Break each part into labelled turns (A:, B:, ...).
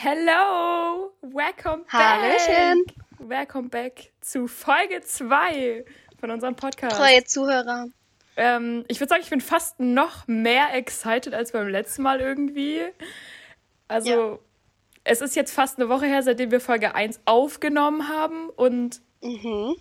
A: Hello! Welcome
B: Hallöchen.
A: back! Welcome back zu Folge 2 von unserem Podcast.
B: Treue Zuhörer.
A: Ähm, ich würde sagen, ich bin fast noch mehr excited als beim letzten Mal irgendwie. Also,
B: Ja.
A: es ist jetzt fast eine Woche her, seitdem wir Folge 1 aufgenommen haben und
B: Mhm.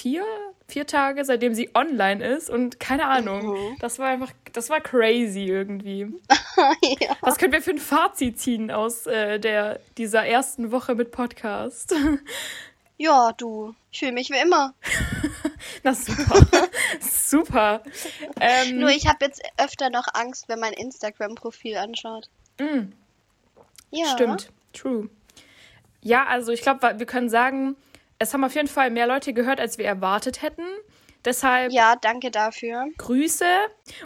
A: Vier, vier Tage, seitdem sie online ist und keine Ahnung.
B: Mhm.
A: Das war einfach, das war crazy irgendwie.
B: ja.
A: Was können wir für ein Fazit ziehen aus äh, der, dieser ersten Woche mit Podcast?
B: ja, du. Ich fühle mich wie immer.
A: Na super. super. Ähm,
B: Nur ich habe jetzt öfter noch Angst, wenn mein Instagram-Profil anschaut.
A: mm,
B: Ja.
A: Stimmt. True. Ja, also ich glaube, wir können sagen, es haben auf jeden Fall mehr Leute gehört, als wir erwartet hätten. Deshalb
B: Ja, danke dafür.
A: Grüße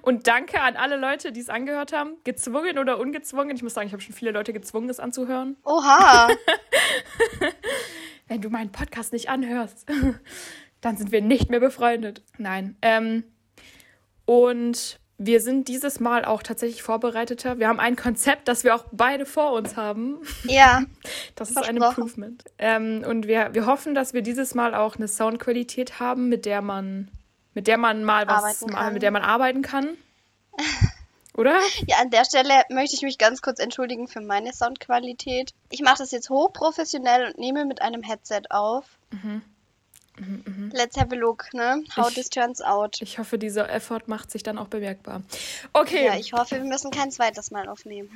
A: und danke an alle Leute, die es angehört haben. Gezwungen oder ungezwungen. Ich muss sagen, ich habe schon viele Leute gezwungen, es anzuhören.
B: Oha.
A: wenn du meinen Podcast nicht anhörst, dann sind wir nicht mehr befreundet. Nein. Ähm, und wir sind dieses Mal auch tatsächlich vorbereiteter. Wir haben ein Konzept, das wir auch beide vor uns haben.
B: ja.
A: Das ist ein. Improvement. Ähm, und wir, wir hoffen, dass wir dieses Mal auch eine Soundqualität haben, mit der man, mit der man mal was, mal,
B: kann.
A: mit der man arbeiten kann. Oder?
B: Ja, an der Stelle möchte ich mich ganz kurz entschuldigen für meine Soundqualität. Ich mache das jetzt hochprofessionell und nehme mit einem Headset auf. Let's have a look, ne? How
A: Ich-
B: this turns out.
A: Ich hoffe, dieser Effort macht sich dann auch bemerkbar. Okay.
B: Ja, ich hoffe, wir müssen kein zweites Mal aufnehmen.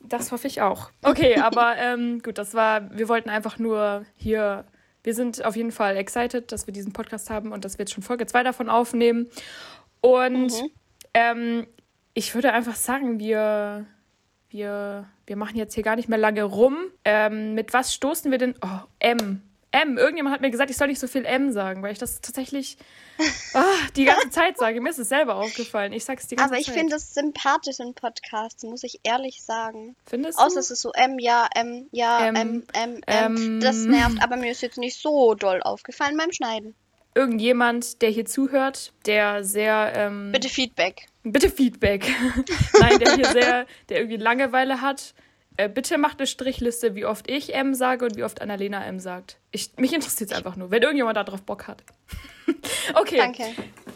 A: Das hoffe ich auch. Okay, aber ähm, gut, das war, wir wollten einfach nur hier, wir sind auf jeden Fall excited, dass wir diesen Podcast haben und dass wir jetzt schon Folge 2 davon aufnehmen. Und
B: Mhm.
A: ähm, ich würde einfach sagen, wir, wir, wir machen jetzt hier gar nicht mehr lange rum. Ähm, mit was stoßen wir denn? Oh, M. M. Irgendjemand hat mir gesagt, ich soll nicht so viel M sagen, weil ich das tatsächlich ah, die ganze Zeit sage. Mir ist es selber aufgefallen. Ich sag's die ganze
B: Aber ich
A: Zeit.
B: finde es sympathisch in Podcasts, muss ich ehrlich sagen.
A: Findest
B: Außer
A: du?
B: es ist so M, ja, M, ja,
A: M,
B: M, M, M.
A: ähm.
B: Das nervt, aber mir ist jetzt nicht so doll aufgefallen beim Schneiden.
A: irgendjemand, der hier zuhört, der sehr ähm,
B: Bitte Feedback.
A: bitte Feedback. Nein, der hier sehr, der irgendwie Langeweile hat. Äh, bitte macht eine Strichliste, wie oft ich M sage und wie oft Annalena M sagt. Ich, mich interessiert es einfach nur, wenn irgendjemand darauf Bock hat. okay.
B: Danke.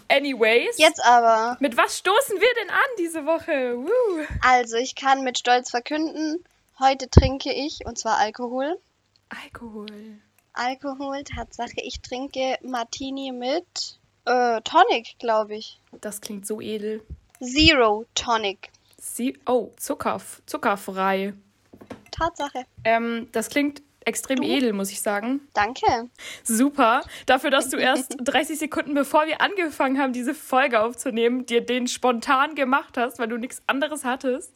A: Anyways.
B: Jetzt aber.
A: Mit was stoßen wir denn an diese Woche? Woo.
B: Also, ich kann mit Stolz verkünden, heute trinke ich, und zwar Alkohol.
A: Alkohol.
B: Alkohol, Tatsache. Ich trinke Martini mit äh, Tonic, glaube ich.
A: Das klingt so edel.
B: Zero Tonic.
A: Sie oh, Zucker, zuckerfrei.
B: Tatsache.
A: Ähm, das klingt extrem edel, muss ich sagen.
B: Danke.
A: Super. Dafür, dass du erst 30 Sekunden bevor wir angefangen haben, diese Folge aufzunehmen, dir den spontan gemacht hast, weil du nichts anderes hattest,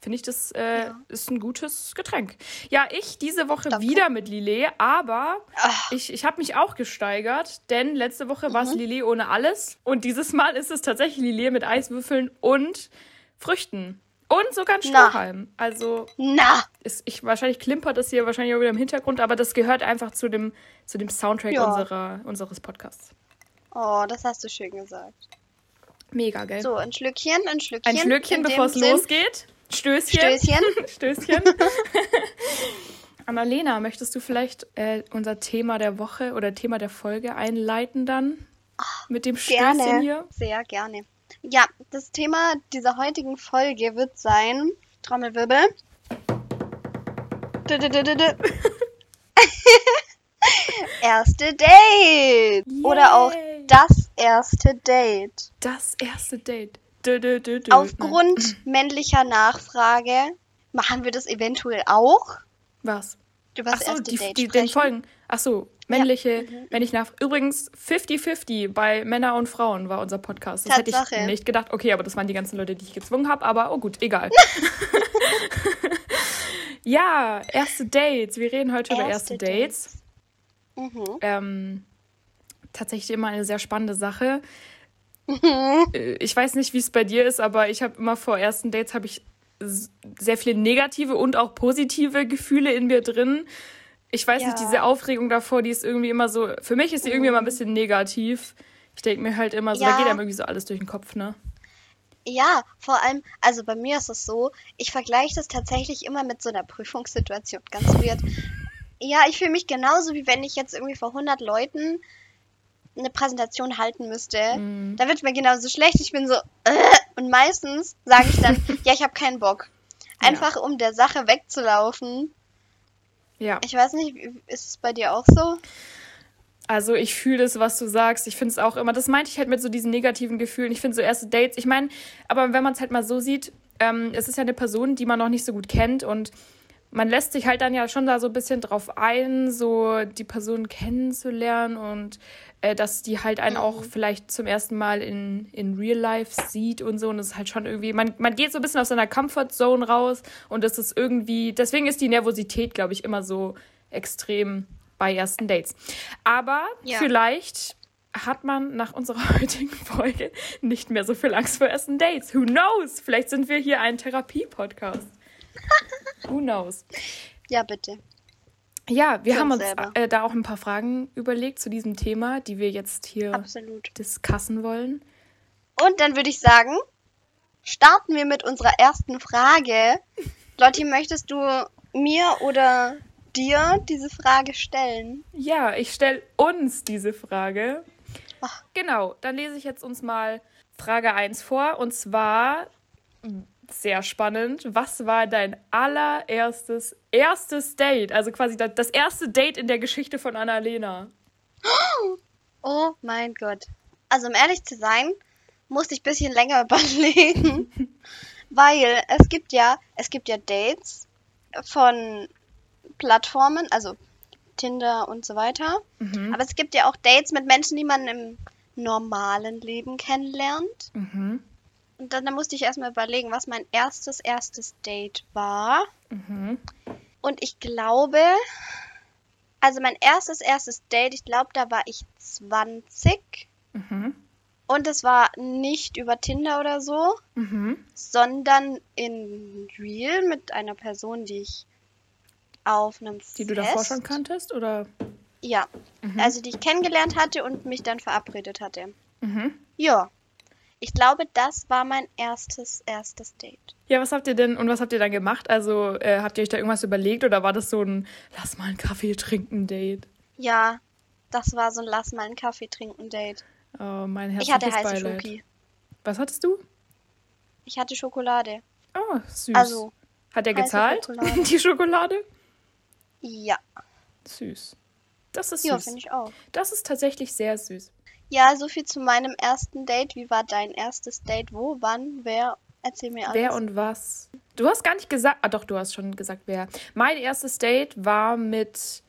A: finde ich, das äh,
B: Ja.
A: ist ein gutes Getränk. Ja, ich diese Woche
B: Danke.
A: wieder mit Lillet, aber
B: Ach.
A: ich, ich habe mich auch gesteigert, denn letzte Woche war es Lillet ohne alles und dieses Mal ist es tatsächlich Lillet mit Eiswürfeln und Früchten. Und sogar ein
B: Na.
A: Strohhalm. Also
B: Na.
A: ist, ich, wahrscheinlich klimpert das hier wahrscheinlich auch wieder im Hintergrund, aber das gehört einfach zu dem, zu dem Soundtrack
B: Ja.
A: unserer, unseres Podcasts.
B: Oh, das hast du schön gesagt.
A: Mega, gell?
B: So, ein Schlückchen, ein Schlückchen.
A: Ein Schlückchen, bevor es losgeht. Stößchen.
B: Stößchen.
A: Stößchen. Annalena, möchtest du vielleicht äh, unser Thema der Woche oder Thema der Folge einleiten dann? Mit dem Stößchen
B: Gerne.
A: hier?
B: Sehr gerne. Ja, das Thema dieser heutigen Folge wird sein, Trommelwirbel. Dü, dü, dü. Erste Date. Oder auch
A: Yay.
B: das erste Date.
A: Das erste Date.
B: Aufgrund männlicher Nachfrage machen wir das eventuell auch.
A: Was?
B: Über das
A: Ach so,
B: erste
A: die,
B: Date
A: die, den. Folgen. Ach männliche, wenn ich nach. Übrigens 50-50 bei Männer und Frauen war unser Podcast. Das hätte ich
B: Tatsache.
A: nicht gedacht. Okay, aber das waren die ganzen Leute, die ich gezwungen habe. Aber oh gut, egal. ja, erste Dates. Wir reden heute über erste
B: Erste
A: Dates.
B: Mhm.
A: Ähm, tatsächlich immer eine sehr spannende Sache.
B: Mhm.
A: Äh, Ich weiß nicht, wie es bei dir ist, aber ich habe immer vor ersten Dates habe ich sehr viele negative und auch positive Gefühle in mir drin. Ich weiß nicht,
B: Ja.
A: diese Aufregung davor, die ist irgendwie immer so, für mich ist die irgendwie immer ein bisschen negativ. Ich denke mir halt immer so,
B: Ja.
A: da geht einem irgendwie so alles durch den Kopf, ne?
B: Ja, vor allem, also bei mir ist es so, ich vergleiche das tatsächlich immer mit so einer Prüfungssituation. Ganz weird. Ja, ich fühle mich genauso, wie wenn ich jetzt irgendwie vor 100 Leuten eine Präsentation halten müsste.
A: Mhm.
B: Da wird mir genauso schlecht. Ich bin so, äh, und meistens sage ich dann, ja, ich habe keinen Bock. Einfach um der Sache wegzulaufen.
A: Ja.
B: Ich weiß nicht, ist es bei dir auch so?
A: Also ich fühle das, was du sagst. Ich finde es auch immer, das meinte ich halt mit so diesen negativen Gefühlen. Ich finde so erste Dates, ich meine, aber wenn man es halt mal so sieht, ähm, es ist ja eine Person, die man noch nicht so gut kennt und man lässt sich halt dann ja schon da so ein bisschen drauf ein, so die Person kennenzulernen und äh, dass die halt einen auch vielleicht zum ersten Mal in, in Real Life sieht und so. Und das ist halt schon irgendwie, man, man geht so ein bisschen aus seiner Comfort Zone raus und das ist irgendwie, deswegen ist die Nervosität, glaube ich, immer so extrem bei ersten Dates. Aber
B: Ja.
A: vielleicht hat man nach unserer heutigen Folge nicht mehr so viel Angst vor ersten Dates. Who knows? Vielleicht sind wir hier ein Therapie-Podcast. Who knows?
B: Ja, bitte.
A: Ja, wir haben
B: uns
A: äh, da auch ein paar Fragen überlegt zu diesem Thema, die wir jetzt hier
B: Absolut.
A: discussen wollen.
B: Und dann würde ich sagen, starten wir mit unserer ersten Frage. Lotti, möchtest du mir oder dir diese Frage stellen?
A: Ja, ich stelle uns diese Frage.
B: Ach.
A: Genau, dann lese ich jetzt uns mal Frage 1 vor. Und zwar, sehr spannend, was war dein allererstes, erstes Date? Also quasi das, erste Date in der Geschichte von Annalena.
B: Oh mein Gott. Also um ehrlich zu sein, musste ich ein bisschen länger überlegen, weil es gibt ja, es gibt ja Dates von Plattformen, also Tinder und so weiter.
A: Mhm.
B: Aber es gibt ja auch Dates mit Menschen, die man im normalen Leben kennenlernt.
A: Mhm.
B: Und dann, dann musste ich erstmal überlegen, was mein erstes, erstes Date war.
A: Mhm.
B: Und ich glaube, also mein erstes, erstes Date, ich glaube, da war ich 20.
A: Mhm.
B: Und es war nicht über Tinder oder so,
A: Mhm.
B: sondern in Real mit einer Person, die ich auf einem
A: Die du davor schon kanntest, oder?
B: Ja,
A: Mhm.
B: also die ich kennengelernt hatte und mich dann verabredet hatte.
A: Mhm.
B: Ja, ich glaube, das war mein erstes, erstes Date.
A: Ja, was habt ihr denn und was habt ihr dann gemacht? Also, äh, habt ihr euch da irgendwas überlegt oder war das so ein Lass mal einen Kaffee trinken Date?
B: Ja, das war so ein Lass mal einen Kaffee trinken Date.
A: Oh, mein
B: Ich hatte heiße
A: Beileid.
B: Schoki.
A: Was hattest du?
B: Ich hatte Schokolade.
A: Oh, süß.
B: Also,
A: Hat er gezahlt?
B: Schokolade.
A: Die Schokolade?
B: ja.
A: Süß. Das ist
B: Ja,
A: süß.
B: finde ich auch.
A: Das ist tatsächlich sehr süß.
B: Ja, so viel zu meinem ersten Date. Wie war dein erstes Date? Wo, wann, wer? Erzähl mir alles.
A: Wer und was? Du hast gar nicht gesagt. Ah, doch, du hast schon gesagt, wer. Mein erstes Date war mit,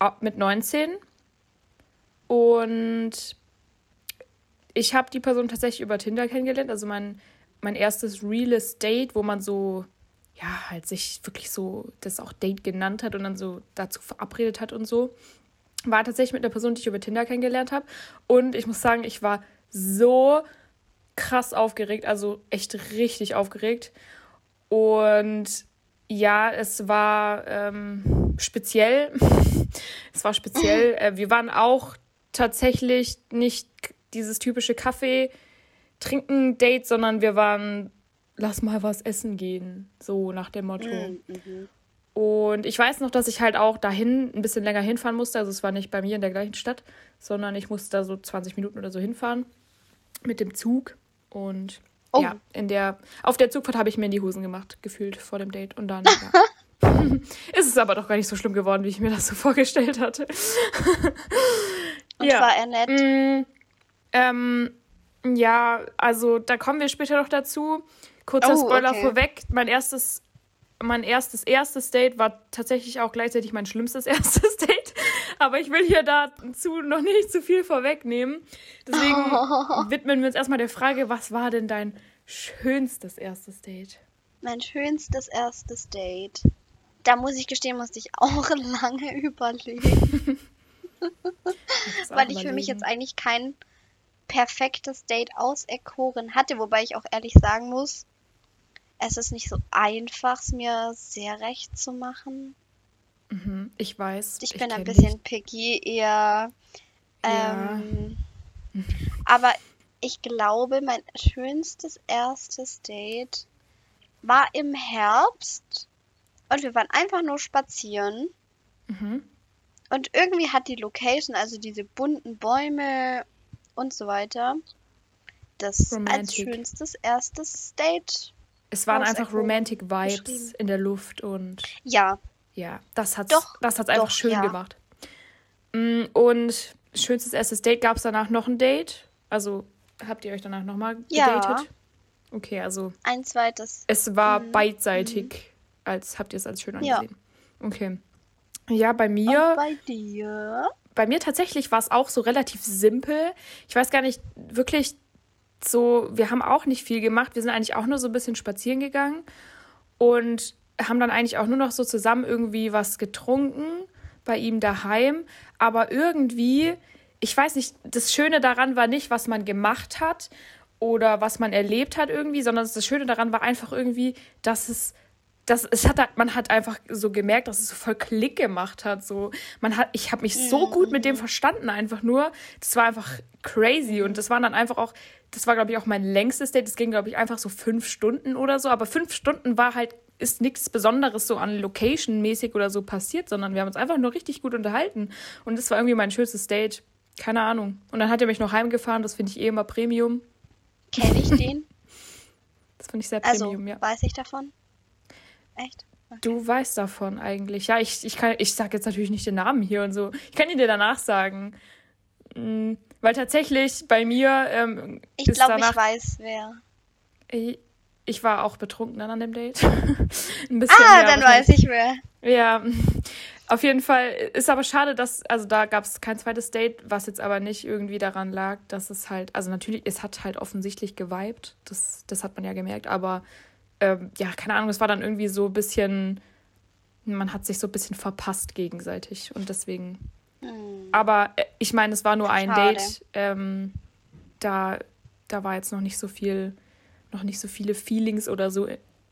A: ah, mit 19. Und ich habe die Person tatsächlich über Tinder kennengelernt. Also mein, mein erstes reales Date, wo man so, ja, halt sich wirklich so das auch Date genannt hat und dann so dazu verabredet hat und so. War tatsächlich mit einer Person, die ich über Tinder kennengelernt habe. Und ich muss sagen, ich war so krass aufgeregt, also echt richtig aufgeregt. Und ja, es war ähm, speziell. es war speziell. Äh, wir waren auch tatsächlich nicht dieses typische Kaffee trinken Date, sondern wir waren lass mal was essen gehen, so nach dem Motto.
B: Mhm.
A: Und ich weiß noch, dass ich halt auch dahin ein bisschen länger hinfahren musste. Also es war nicht bei mir in der gleichen Stadt, sondern ich musste da so 20 Minuten oder so hinfahren mit dem Zug. Und
B: Oh.
A: ja, in der, auf der Zugfahrt habe ich mir in die Hosen gemacht, gefühlt vor dem Date. Und dann ja. ist es aber doch gar nicht so schlimm geworden, wie ich mir das so vorgestellt hatte.
B: Und
A: ja.
B: war er nett?
A: Mm, ähm, ja, also da kommen wir später noch dazu. Kurzer
B: Oh,
A: Spoiler
B: okay.
A: vorweg. Mein erstes, mein erstes erstes Date war tatsächlich auch gleichzeitig mein schlimmstes erstes Date. Aber ich will hier dazu noch nicht zu viel vorwegnehmen. Deswegen widmen wir uns erstmal der Frage, was war denn dein schönstes erstes Date?
B: Mein schönstes erstes Date. Da muss ich gestehen, musste ich auch lange überlegen. weil ich für mich jetzt eigentlich kein perfektes Date auserkoren hatte, wobei ich auch ehrlich sagen muss, es ist nicht so einfach, es mir sehr recht zu machen.
A: Mhm, ich weiß.
B: Ich bin ein bisschen picky, eher.
A: Ja.
B: Ähm, Aber ich glaube, mein schönstes erstes Date war im Herbst und wir waren einfach nur spazieren.
A: Mhm.
B: Und irgendwie hat die Location, also diese bunten Bäume und so weiter, das als
A: Romantic.
B: schönstes erstes Date.
A: Es waren
B: Aus
A: einfach Romantic Vibes in der Luft und
B: Ja,
A: ja, das
B: Doch,
A: das hat's einfach
B: doch,
A: schön
B: ja.
A: gemacht. Mm, Und schönstes erstes Date, gab es danach noch ein Date? Also habt ihr euch danach nochmal
B: Ja.
A: gedatet? Okay, also
B: ein zweites.
A: es war
B: Mhm.
A: beidseitig, als habt ihr es als schön
B: Ja.
A: angesehen. Okay. Ja, bei
B: Und
A: mir,
B: bei dir?
A: bei mir tatsächlich war es auch so relativ simpel. Ich weiß gar nicht wirklich so, wir haben auch nicht viel gemacht. Wir sind eigentlich auch nur so ein bisschen spazieren gegangen und haben dann eigentlich auch nur noch so zusammen irgendwie was getrunken bei ihm daheim. Aber irgendwie, ich weiß nicht, das Schöne daran war nicht, was man gemacht hat oder was man erlebt hat irgendwie, sondern das Schöne daran war einfach irgendwie, dass es das, es hat, man hat einfach so gemerkt, dass es so voll Klick gemacht hat. So, man hat, ich habe mich so gut mit dem verstanden, einfach nur. Das war einfach crazy. Und das waren dann einfach auch, das war, glaube ich, auch mein längstes Date. Das ging, glaube ich, einfach so fünf Stunden oder so. Aber fünf Stunden war halt, ist nichts Besonderes so an Location-mäßig oder so passiert, sondern wir haben uns einfach nur richtig gut unterhalten. Und das war irgendwie mein schönstes Date. Keine Ahnung. Und dann hat er mich noch heimgefahren. Das finde ich eh immer Premium.
B: Kenne ich den?
A: Das finde ich sehr
B: Also,
A: Premium, ja.
B: weiß ich davon? Echt?
A: Du weißt davon eigentlich. Ja, ich, ich, kann, ich sage jetzt natürlich nicht den Namen hier und so. Ich kann ihn dir danach sagen. Mm, Weil tatsächlich bei mir ähm,
B: Ich glaube, ich weiß, wer.
A: Ich, ich war auch betrunken dann an dem Date. Ein bisschen.
B: Ah,
A: ja,
B: dann weiß ich wer.
A: Ja, auf jeden Fall ist aber schade, dass, also da gab es kein zweites Date, was jetzt aber nicht irgendwie daran lag, dass es halt, also natürlich, es hat halt offensichtlich geweibt, das, das hat man ja gemerkt, aber ähm, ja, keine Ahnung, es war dann irgendwie so ein bisschen, man hat sich so ein bisschen verpasst gegenseitig und deswegen,
B: Hm.
A: aber äh, ich meine, es war nur ein
B: Schade.
A: Date, ähm, da, da war jetzt noch nicht so viel, noch nicht so viele Feelings oder so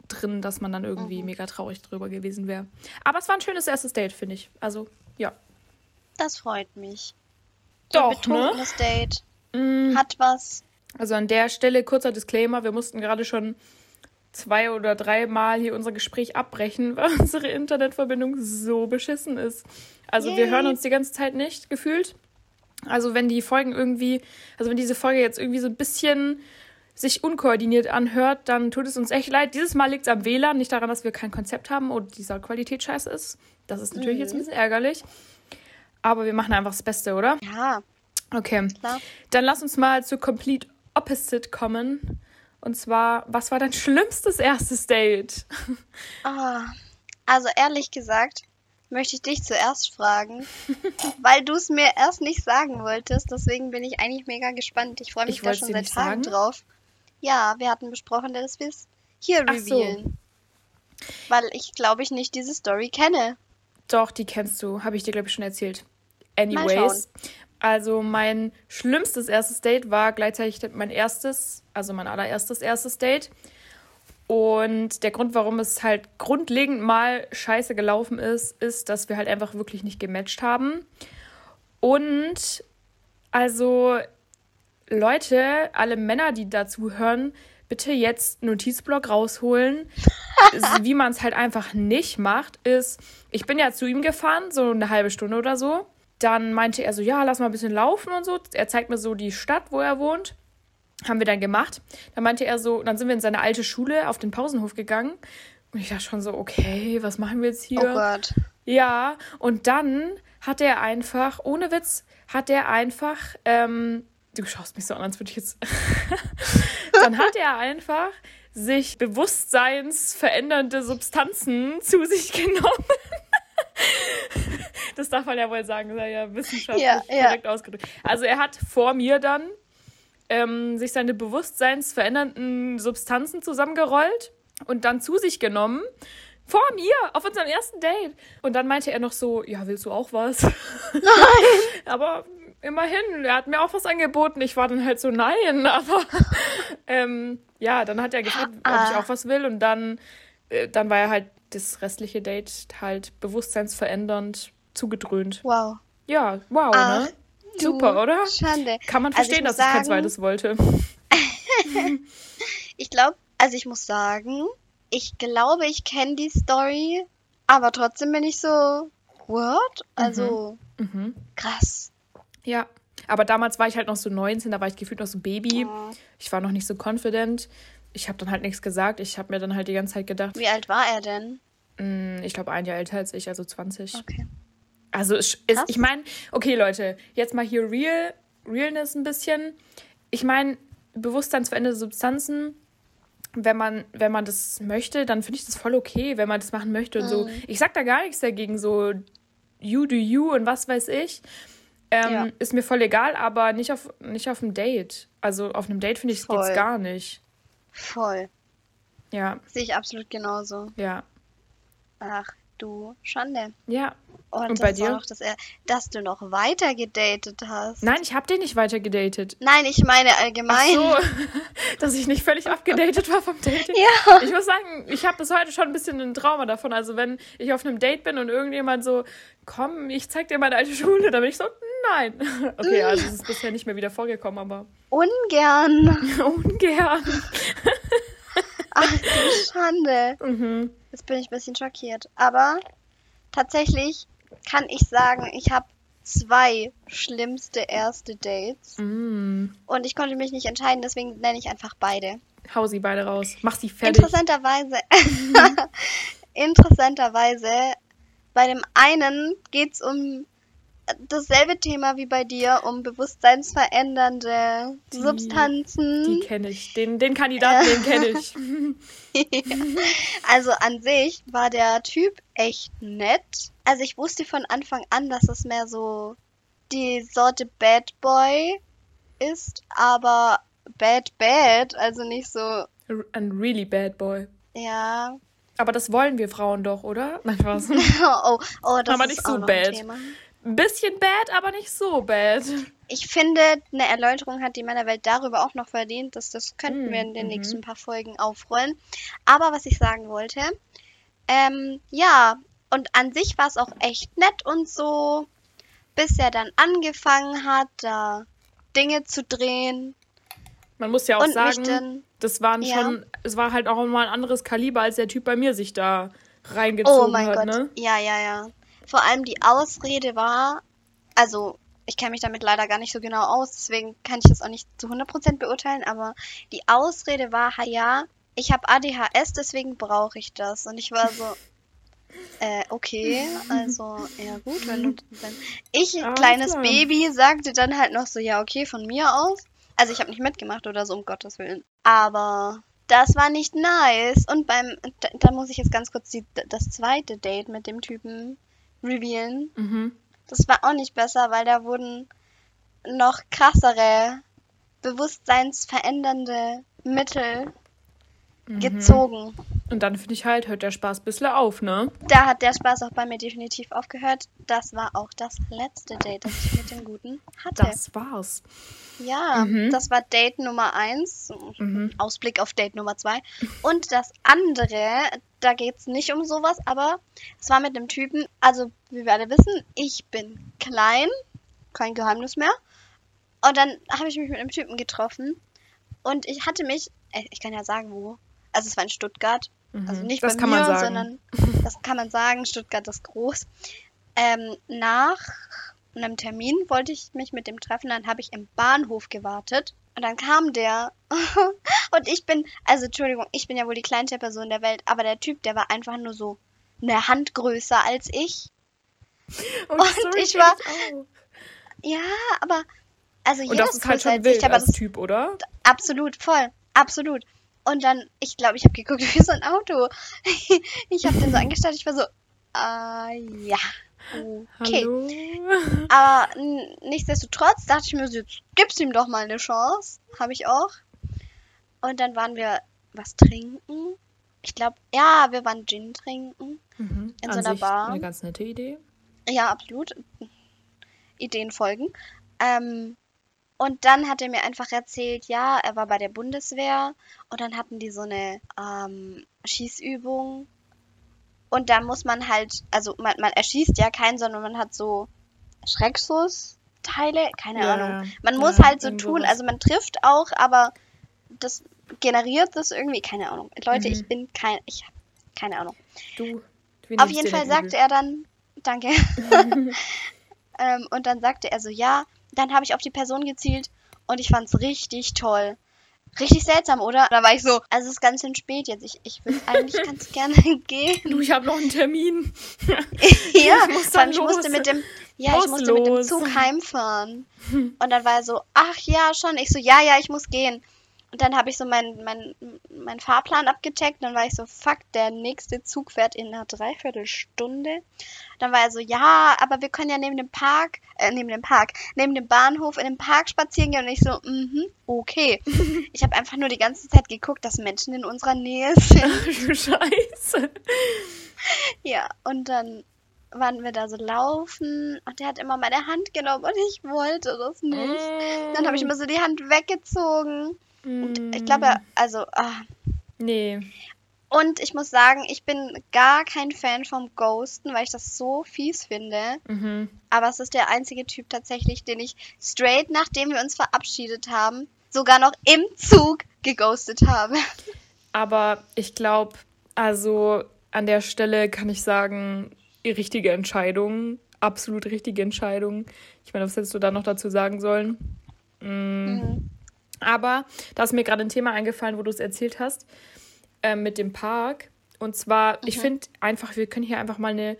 A: drin, dass man dann irgendwie
B: Mhm.
A: mega traurig drüber gewesen wäre. Aber es war ein schönes erstes Date, finde ich. Also, ja.
B: Das freut mich.
A: Doch,
B: Ein betrunkenes Date.
A: Mm,
B: Hat was.
A: Also an der Stelle kurzer Disclaimer, wir mussten gerade schon zwei oder dreimal hier unser Gespräch abbrechen, weil unsere Internetverbindung so beschissen ist. Also wir
B: Yay.
A: hören uns die ganze Zeit nicht gefühlt. Also wenn die Folgen irgendwie, also wenn diese Folge jetzt irgendwie so ein bisschen sich unkoordiniert anhört, dann tut es uns echt leid. Dieses Mal liegt es am WLAN, nicht daran, dass wir kein Konzept haben oder die Qualität scheiße ist. Das ist natürlich jetzt ein bisschen ärgerlich. Aber wir machen einfach das Beste, oder?
B: Ja,
A: Okay.
B: klar.
A: Dann lass uns mal zu Complete Opposite kommen. Und zwar, was war dein schlimmstes erstes Date?
B: Ah, also ehrlich gesagt, möchte ich dich zuerst fragen, weil du es mir erst nicht sagen wolltest. Deswegen bin ich eigentlich mega gespannt. Ich freue mich
A: Ich
B: da schon seit Tagen
A: sagen?
B: drauf. Ja, wir hatten besprochen, dass wir es hier
A: Ach so.
B: revealen. Weil ich glaube ich nicht diese Story kenne.
A: Doch, die kennst du. Habe ich dir, glaube ich, schon erzählt. Anyways. Also mein schlimmstes erstes Date war gleichzeitig mein erstes, also mein allererstes erstes Date. Und der Grund, warum es halt grundlegend mal scheiße gelaufen ist, ist, dass wir halt einfach wirklich nicht gematcht haben. Und also Leute, alle Männer, die dazu hören, bitte jetzt Notizblock rausholen. Wie man es halt einfach nicht macht, ist, ich bin ja zu ihm gefahren, so eine halbe Stunde oder so. Dann meinte er so, ja, lass mal ein bisschen laufen und so. Er zeigt mir so die Stadt, wo er wohnt. Haben wir dann gemacht. Dann meinte er so, dann sind wir in seine alte Schule auf den Pausenhof gegangen. Und ich dachte schon so, okay, was machen wir jetzt hier?
B: Oh Gott.
A: Ja, und dann hat er einfach, ohne Witz, hat er einfach, ähm, du schaust mich so an, als würde ich jetzt. dann hat er einfach sich bewusstseinsverändernde Substanzen zu sich genommen. das darf man ja wohl sagen, sei ja wissenschaftlich
B: Ja, ja.
A: korrekt ausgedrückt. Also er hat vor mir dann ähm, sich seine bewusstseinsverändernden Substanzen zusammengerollt und dann zu sich genommen. Vor mir, auf unserem ersten Date. Und dann meinte er noch so, ja, willst du auch was? Nein. aber immerhin, er hat mir auch was angeboten. Ich war dann halt so, nein. Aber ähm, ja, dann hat er gefragt, ob ich auch was will. Und dann, äh, dann war er halt das restliche Date halt bewusstseinsverändernd zugedröhnt.
B: Wow.
A: Ja, wow,
B: Ach,
A: ne? Super, oder?
B: Schande.
A: Kann man
B: Also
A: verstehen,
B: muss
A: dass ich kein zweites wollte.
B: Ich glaube, also ich muss sagen, ich glaube, ich kenne die Story, aber trotzdem bin ich so, what? Also,
A: Mhm.
B: krass.
A: Ja. Aber damals war ich halt noch so 19, da war ich gefühlt noch so ein Baby.
B: Oh.
A: Ich war noch nicht so confident. Ich habe dann halt nichts gesagt. Ich habe mir dann halt die ganze Zeit gedacht,
B: Wie alt war er denn?
A: mh, ich glaube ein Jahr älter als ich, also 20.
B: Okay.
A: Also es ist, ich meine, okay Leute, jetzt mal hier Real, Realness ein bisschen. Ich meine, bewusstseinsveränderte Substanzen, wenn man, wenn man das möchte, dann finde ich das voll okay, wenn man das machen möchte und so.
B: Mhm.
A: Ich sag da gar nichts dagegen, so you do you und was weiß ich. Ähm,
B: Ja.
A: Ist mir voll egal, aber nicht auf, nicht auf einem Date. Also auf einem Date finde ich, geht's
B: Voll.
A: gar nicht.
B: Voll.
A: Ja,
B: Sehe ich absolut genauso.
A: ja,
B: Ach, du Schande.
A: ja.
B: Und,
A: Und
B: das
A: bei dir?
B: auch noch, dass, er, dass du noch weiter gedatet hast.
A: Nein, ich habe den nicht weiter gedatet.
B: Nein, ich meine
A: Ach
B: allgemein.
A: so, dass ich nicht völlig abgedatet war vom Dating.
B: Ja.
A: Ich muss sagen, ich habe bis heute schon ein bisschen ein Trauma davon. Also wenn ich auf einem Date bin und irgendjemand so, komm, ich zeig dir meine alte Schule, dann bin ich so, nein. Okay, also es ist bisher nicht mehr wieder vorgekommen, aber
B: Ungern.
A: ungern.
B: Ach, du Schande.
A: Mhm.
B: Jetzt bin ich ein bisschen schockiert. Aber tatsächlich kann ich sagen, ich habe zwei schlimmste erste Dates.
A: Mm.
B: Und ich konnte mich nicht entscheiden, deswegen nenne ich einfach beide.
A: Hau sie beide raus. Mach sie fertig.
B: Interessanterweise, interessanterweise, bei dem einen geht's um dasselbe Thema wie bei dir, um bewusstseinsverändernde
A: Die-
B: Substanzen.
A: Die kenne ich. Den, den Kandidaten, den kenne ich.
B: Also an sich war der Typ echt nett. Also ich wusste von Anfang an, dass es mehr so die Sorte Bad Boy ist, aber bad bad, also nicht so,
A: Ein really bad boy.
B: ja.
A: Aber das wollen wir Frauen doch, oder? Nein, was?
B: Oh, oh, das
A: Aber
B: ist
A: nicht so bad.
B: Ein
A: bisschen bad, aber nicht so bad.
B: Ich finde, eine Erläuterung hat die Männerwelt darüber auch noch verdient. Das, das könnten wir in den
A: Mhm.
B: nächsten paar Folgen aufrollen. Aber was ich sagen wollte, ähm, ja, und an sich war es auch echt nett und so, bis er dann angefangen hat, da Dinge zu drehen
A: Man muss ja auch
B: und
A: sagen,
B: dann.
A: das waren
B: Ja.
A: schon, es war halt auch mal ein anderes Kaliber, als der Typ bei mir sich da reingezogen
B: Oh mein
A: hat,
B: Gott.
A: ne?
B: Ja, ja, ja. Vor allem die Ausrede war, also ich kenne mich damit leider gar nicht so genau aus, deswegen kann ich das auch nicht zu 100% beurteilen, aber die Ausrede war, ja, ich habe ADHS, deswegen brauche ich das. Und ich war so, äh, okay, also, ja gut, wenn du dann. Ich,
A: Alles
B: kleines
A: klar.
B: Baby, sagte dann halt noch so, ja, okay, von mir aus. Also ich habe nicht mitgemacht oder so, um Gottes Willen. Aber das war nicht nice. Und beim, da, da muss ich jetzt ganz kurz die, das zweite Date mit dem Typen revealen.
A: Mhm.
B: Das war auch nicht besser, weil da wurden noch krassere, bewusstseinsverändernde Mittel
A: Mhm.
B: gezogen.
A: Und dann finde ich halt, hört der Spaß ein bisschen auf, ne?
B: Da hat der Spaß auch bei mir definitiv aufgehört. Das war auch das letzte Date, das ich mit dem Guten hatte.
A: Das war's.
B: Ja,
A: Mhm.
B: das war Date Nummer eins.
A: Mhm.
B: Ausblick auf Date Nummer zwei. Und das andere, da geht's nicht um sowas, aber es war mit einem Typen, also wie wir alle wissen, ich bin klein, kein Geheimnis mehr. Und dann habe ich mich mit einem Typen getroffen und ich hatte mich, äh, ich kann ja sagen wo, also es war in Stuttgart,
A: Mhm.
B: also nicht
A: das
B: bei
A: kann
B: mir,
A: man sagen.
B: sondern das kann man sagen, Stuttgart ist groß. Ähm, nach einem Termin wollte ich mich mit dem treffen, dann habe ich im Bahnhof gewartet und dann kam der und ich bin, also Entschuldigung, ich bin ja wohl die kleinste Person der Welt, aber der Typ, der war einfach nur so eine Hand größer als ich.
A: Oh,
B: Und
A: sorry,
B: ich war-
A: auch.
B: Ja, aber also
A: Und das ist halt schon
B: als ich,
A: wild
B: aber
A: als
B: das
A: Typ, oder?
B: Absolut, voll. Absolut. Und dann, ich glaube, ich habe geguckt wie so ein Auto. ich habe den so angestarrt, ich war so, äh, ja. Okay.
A: Hallo?
B: Aber nichtsdestotrotz dachte ich mir so, jetzt gib's ihm doch mal eine Chance. Habe ich auch. Und dann waren wir was trinken. Ich glaube, ja, wir waren Gin trinken.
A: Mhm.
B: In
A: An
B: so einer Bar.
A: Eine ganz nette Idee.
B: Ja, absolut. Ideen folgen. Ähm, und dann hat er mir einfach erzählt, ja, er war bei der Bundeswehr und dann hatten die so eine ähm, Schießübung. Und da muss man halt, also man, man erschießt ja keinen, sondern man hat so Schreckschuss Stadtteile, keine
A: Ja,
B: Ahnung. Man
A: ja,
B: muss halt so tun, also man trifft auch, aber das generiert das irgendwie, keine Ahnung. Leute,
A: Mhm.
B: ich bin kein, ich hab keine Ahnung.
A: Du.
B: Auf jeden Fall sagte er dann, danke. ähm, und dann sagte er so, ja, dann habe ich auf die Person gezielt und ich fand's richtig toll. Richtig seltsam, oder? Da war ich so, also es ist ganz schön spät jetzt. Ich, ich würde eigentlich ganz gerne gehen.
A: Du, ich habe noch einen Termin.
B: ja,
A: ich muss dann
B: ich
A: los.
B: musste mit dem, ja,
A: Muss
B: ich musste mit dem
A: los.
B: Zug heimfahren. Und dann war er so, ach ja, schon. Ich so, ja, ja, ich muss gehen. Und dann habe ich so meinen mein, mein Fahrplan abgecheckt. Dann war ich so, fuck, der nächste Zug fährt in einer Dreiviertelstunde. Dann war er so, ja, aber wir können ja neben dem Park, äh, neben dem Park, neben dem Bahnhof in den Park spazieren gehen. Und ich so, mhm, okay. Ich habe einfach nur die ganze Zeit geguckt, dass Menschen in unserer Nähe sind.
A: du Scheiße.
B: Ja, und dann waren wir da so laufen und der hat immer meine Hand genommen und ich wollte das nicht. Dann habe ich immer so die Hand weggezogen. Und ich glaube, also, ah.
A: Nee.
B: Und ich muss sagen, ich bin gar kein Fan vom Ghosten, weil ich das so fies finde.
A: Mhm.
B: Aber es ist der einzige Typ tatsächlich, den ich straight, nachdem wir uns verabschiedet haben, sogar noch im Zug geghostet habe.
A: Aber ich glaube, also an der Stelle kann ich sagen, richtige Entscheidung. Absolut richtige Entscheidung. Ich meine, was hättest du da noch dazu sagen sollen? Mm.
B: Mhm.
A: Aber da ist mir gerade ein Thema eingefallen, wo du es erzählt hast, äh, mit dem Park. Und zwar, ich finde einfach, wir können hier einfach mal eine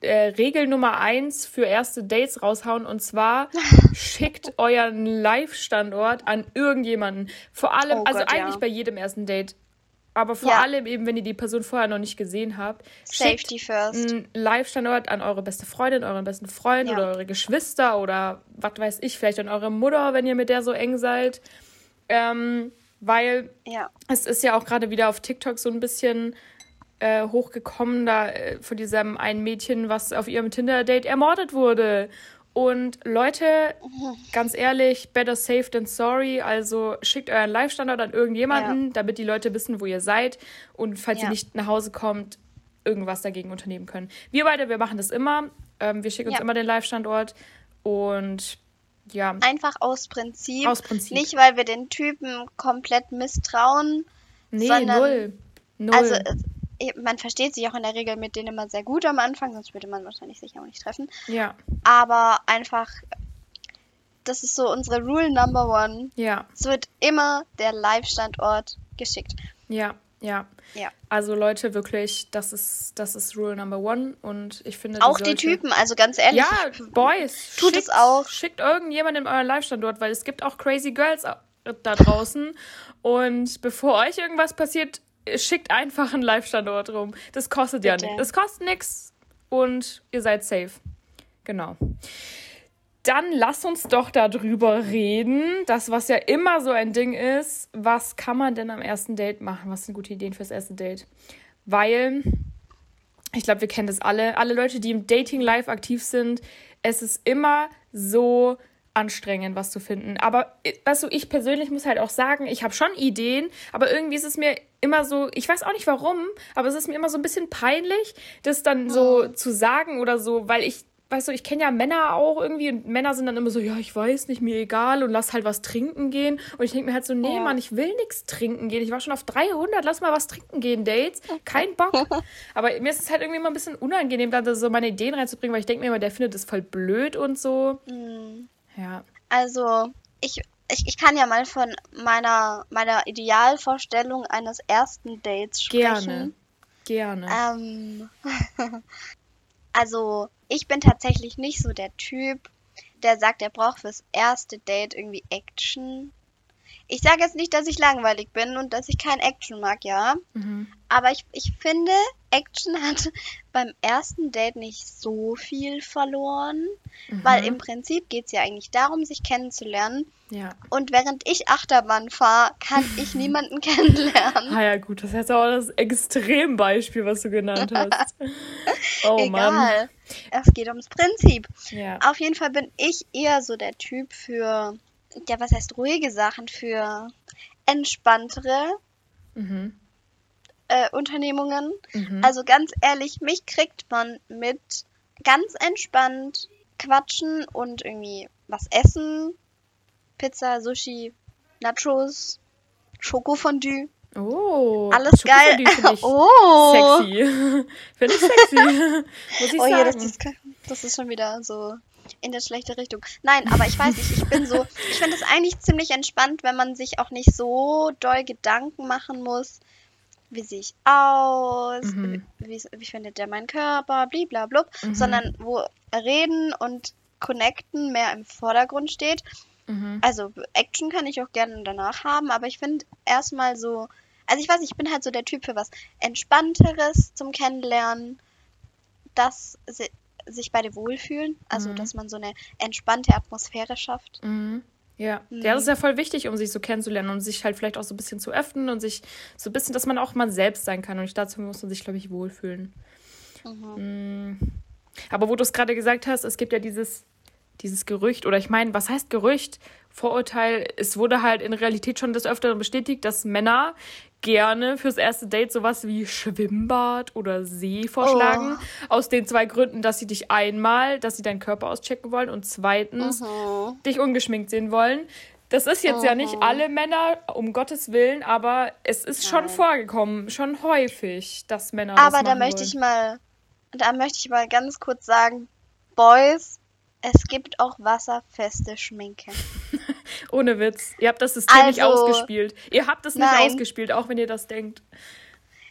A: äh, Regel Nummer eins für erste Dates raushauen. Und zwar, schickt euren Live-Standort an irgendjemanden. Vor allem,
B: Oh
A: also
B: Gott, ja.
A: eigentlich bei jedem ersten Date. Aber vor
B: Ja.
A: allem eben, wenn ihr die Person vorher noch nicht gesehen habt,
B: Safety first.
A: einen Live-Standort an eure beste Freundin, euren besten Freund
B: Ja.
A: oder eure Geschwister oder was weiß ich, vielleicht an eure Mutter, wenn ihr mit der so eng seid. Ähm, weil
B: Ja.
A: es ist ja auch gerade wieder auf TikTok so ein bisschen äh, hochgekommen, da äh, von diesem einen Mädchen, was auf ihrem Tinder-Date ermordet wurde. Und Leute, ganz ehrlich, better safe than sorry. Also schickt euren Live-Standort an irgendjemanden, damit die Leute wissen, wo ihr seid. Und falls ihr
B: Ja.
A: nicht nach Hause kommt, irgendwas dagegen unternehmen können. Wir beide, wir machen das immer. Ähm, wir schicken uns
B: Ja.
A: immer den Live-Standort. Und ja,
B: Einfach aus Prinzip.
A: aus Prinzip.
B: Nicht, weil wir den Typen komplett misstrauen.
A: nee,
B: sondern-
A: null. Null.
B: Also, es- man versteht sich auch in der Regel mit denen immer sehr gut am Anfang, sonst würde man wahrscheinlich sich auch nicht treffen.
A: ja,
B: Aber einfach, das ist so unsere Rule Number One.
A: ja.
B: Es wird immer der Live-Standort geschickt.
A: Ja, ja.
B: Ja.
A: Also Leute, wirklich, das ist, das ist Rule Number One und ich finde
B: Auch die
A: sollte-
B: Typen, also ganz ehrlich.
A: Ja, Boys,
B: Tut
A: schickt,
B: es auch.
A: Schickt irgendjemanden in euren Live-Standort, weil es gibt auch crazy Girls da draußen und bevor euch irgendwas passiert, schickt einfach einen Live-Standort rum. Das kostet ja
B: Bitte.
A: nichts. Das kostet nichts und ihr seid safe. Genau. Dann lass uns doch darüber reden, das, was ja immer so ein Ding ist, was kann man denn am ersten Date machen? Was sind gute Ideen fürs erste Date? Weil, ich glaube, wir kennen das alle, alle Leute, die im Dating live aktiv sind, es ist immer so anstrengend, was zu finden. Aber, äh, weißt du, ich persönlich muss halt auch sagen, ich habe schon Ideen, aber irgendwie ist es mir immer so, ich weiß auch nicht warum, aber es ist mir immer so ein bisschen peinlich, das dann so zu sagen oder so, weil ich weißt du, ich kenne ja Männer auch irgendwie und Männer sind dann immer so, ja, ich weiß nicht, mir egal und lass halt was trinken gehen. Und ich denke mir halt so, nee,
B: Ja.
A: Mann, ich will nichts trinken gehen. Ich war schon auf 300, lass mal was trinken gehen, Dates. Kein Bock. Aber mir ist es halt irgendwie immer ein bisschen unangenehm, da so meine Ideen reinzubringen, weil ich denke mir immer, der findet das voll blöd und so.
B: Mhm.
A: Ja.
B: Also, ich, ich, ich kann ja mal von meiner, meiner Idealvorstellung eines ersten Dates sprechen.
A: Gerne. Gerne.
B: Ähm, also, ich bin tatsächlich nicht so der Typ, der sagt, er braucht fürs erste Date irgendwie Action. Ich sage jetzt nicht, dass ich langweilig bin und dass ich kein Action mag, ja.
A: Mhm.
B: Aber ich, ich finde, Action hat beim ersten Date nicht so viel verloren, weil
A: Mhm.
B: im Prinzip geht es ja eigentlich darum, sich kennenzulernen.
A: Ja.
B: Und während ich Achterbahn fahre, kann ich niemanden kennenlernen.
A: Ah ja, gut, das ist jetzt auch das Extrembeispiel, was du genannt hast. Oh Mann.
B: Egal. Es geht ums Prinzip.
A: Ja.
B: Auf jeden Fall bin ich eher so der Typ für, ja, was heißt ruhige Sachen, für entspanntere
A: Mhm.
B: äh, Unternehmungen.
A: Mhm.
B: Also ganz ehrlich, mich kriegt man mit ganz entspannt quatschen und irgendwie was essen. Pizza, Sushi, Nachos, Schokofondue.
A: Oh,
B: Alles geil.
A: Ich
B: Oh.
A: sexy. Finde ich sexy. Muss ich
B: Oh je, das
A: sagen.
B: ist, das ist schon wieder so in der schlechte Richtung. Nein, aber ich weiß nicht, ich bin so, ich finde es eigentlich ziemlich entspannt, wenn man sich auch nicht so doll Gedanken machen muss, wie sehe ich aus,
A: Mhm.
B: wie, wie findet der meinen Körper, bliblablub,
A: Mhm.
B: sondern wo Reden und Connecten mehr im Vordergrund steht.
A: Mhm.
B: Also Action kann ich auch gerne danach haben, aber ich finde erstmal so, also ich weiß nicht, ich bin halt so der Typ für was Entspannteres zum Kennenlernen, dass si sich beide wohlfühlen, also
A: Mhm.
B: dass man so eine entspannte Atmosphäre schafft.
A: Mhm. Ja.
B: Mhm.
A: ja, das ist ja voll wichtig, um sich so kennenzulernen und sich halt vielleicht auch so ein bisschen zu öffnen und sich so ein bisschen, dass man auch mal selbst sein kann. Und dazu muss man sich, glaube ich, wohlfühlen.
B: Mhm.
A: Mm. Aber wo du es gerade gesagt hast, es gibt ja dieses, dieses Gerücht, oder ich meine, was heißt Gerücht? Vorurteil, es wurde halt in Realität schon des Öfteren bestätigt, dass Männer gerne fürs erste Date sowas wie Schwimmbad oder See vorschlagen. Aus den zwei Gründen, dass sie dich einmal, dass sie deinen Körper auschecken wollen und zweitens
B: Mhm.
A: dich ungeschminkt sehen wollen. Das ist jetzt ja nicht alle Männer, um Gottes Willen, aber es ist schon
B: Nein.
A: vorgekommen, schon häufig, dass Männer
B: Aber
A: das
B: da möchte
A: wollen.
B: ich mal, da möchte ich mal ganz kurz sagen, Boys, es gibt auch wasserfeste Schminke.
A: Ohne Witz. Ihr habt das System nicht
B: Also-
A: ausgespielt. Ihr habt es nicht
B: Nein.
A: ausgespielt, auch wenn ihr das denkt.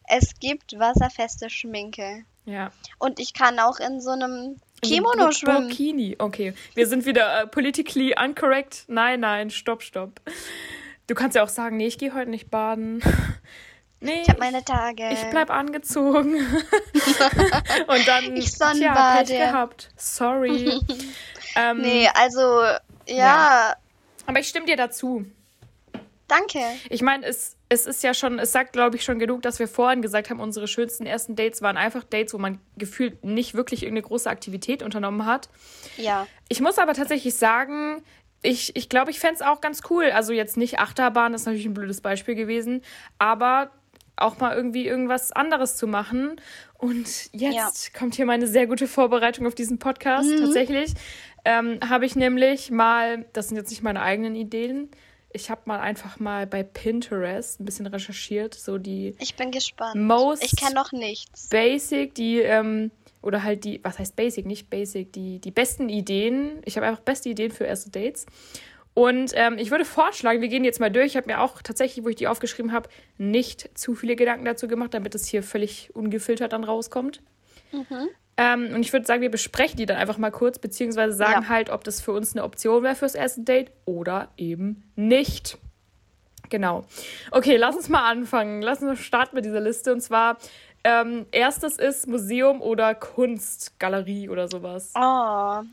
B: Es gibt wasserfeste Schminke.
A: Ja.
B: Und ich kann auch in so einem
A: In
B: Kimono schwimmen.
A: Burkini. Okay. Wir sind wieder äh, politically uncorrect. Nein, nein, stopp, stopp. Du kannst ja auch sagen, nee, ich gehe heute nicht baden. Nee,
B: Ich habe meine Tage.
A: ich bleib angezogen. Und dann,
B: Ich
A: tja, Pech
B: Sonnenbade.
A: gehabt. Sorry. ähm,
B: Nee, also, ja,
A: Ja. Aber ich stimme dir dazu.
B: danke.
A: Ich meine, es, es ist ja schon, es sagt, glaube ich, schon genug, dass wir vorhin gesagt haben, unsere schönsten ersten Dates waren einfach Dates, wo man gefühlt nicht wirklich irgendeine große Aktivität unternommen hat.
B: Ja.
A: Ich muss aber tatsächlich sagen, ich, ich glaube, ich fände es auch ganz cool. Also jetzt nicht Achterbahn, das ist natürlich ein blödes Beispiel gewesen, aber auch mal irgendwie irgendwas anderes zu machen. Und jetzt kommt hier meine sehr gute Vorbereitung auf diesen Podcast. Tatsächlich ähm, habe ich nämlich mal, das sind jetzt nicht meine eigenen Ideen, ich habe mal einfach mal bei Pinterest ein bisschen recherchiert, so die
B: Ich bin gespannt.
A: Most
B: ich kenne noch nichts.
A: Basic, die, ähm, oder halt die, was heißt Basic, nicht Basic, die, die besten Ideen. Ich habe einfach beste Ideen für erste Dates. Und ähm, ich würde vorschlagen, wir gehen jetzt mal durch. Ich habe mir auch tatsächlich, wo ich die aufgeschrieben habe, nicht zu viele Gedanken dazu gemacht, damit es hier völlig ungefiltert dann rauskommt. Ähm, und ich würde sagen, wir besprechen die dann einfach mal kurz, beziehungsweise sagen
B: Ja.
A: halt, ob das für uns eine Option wäre fürs erste Date oder eben nicht. Genau. Okay, lass uns mal anfangen. Lass uns starten mit dieser Liste. Und zwar, ähm, erstes ist Museum oder Kunstgalerie oder sowas.
B: Oh.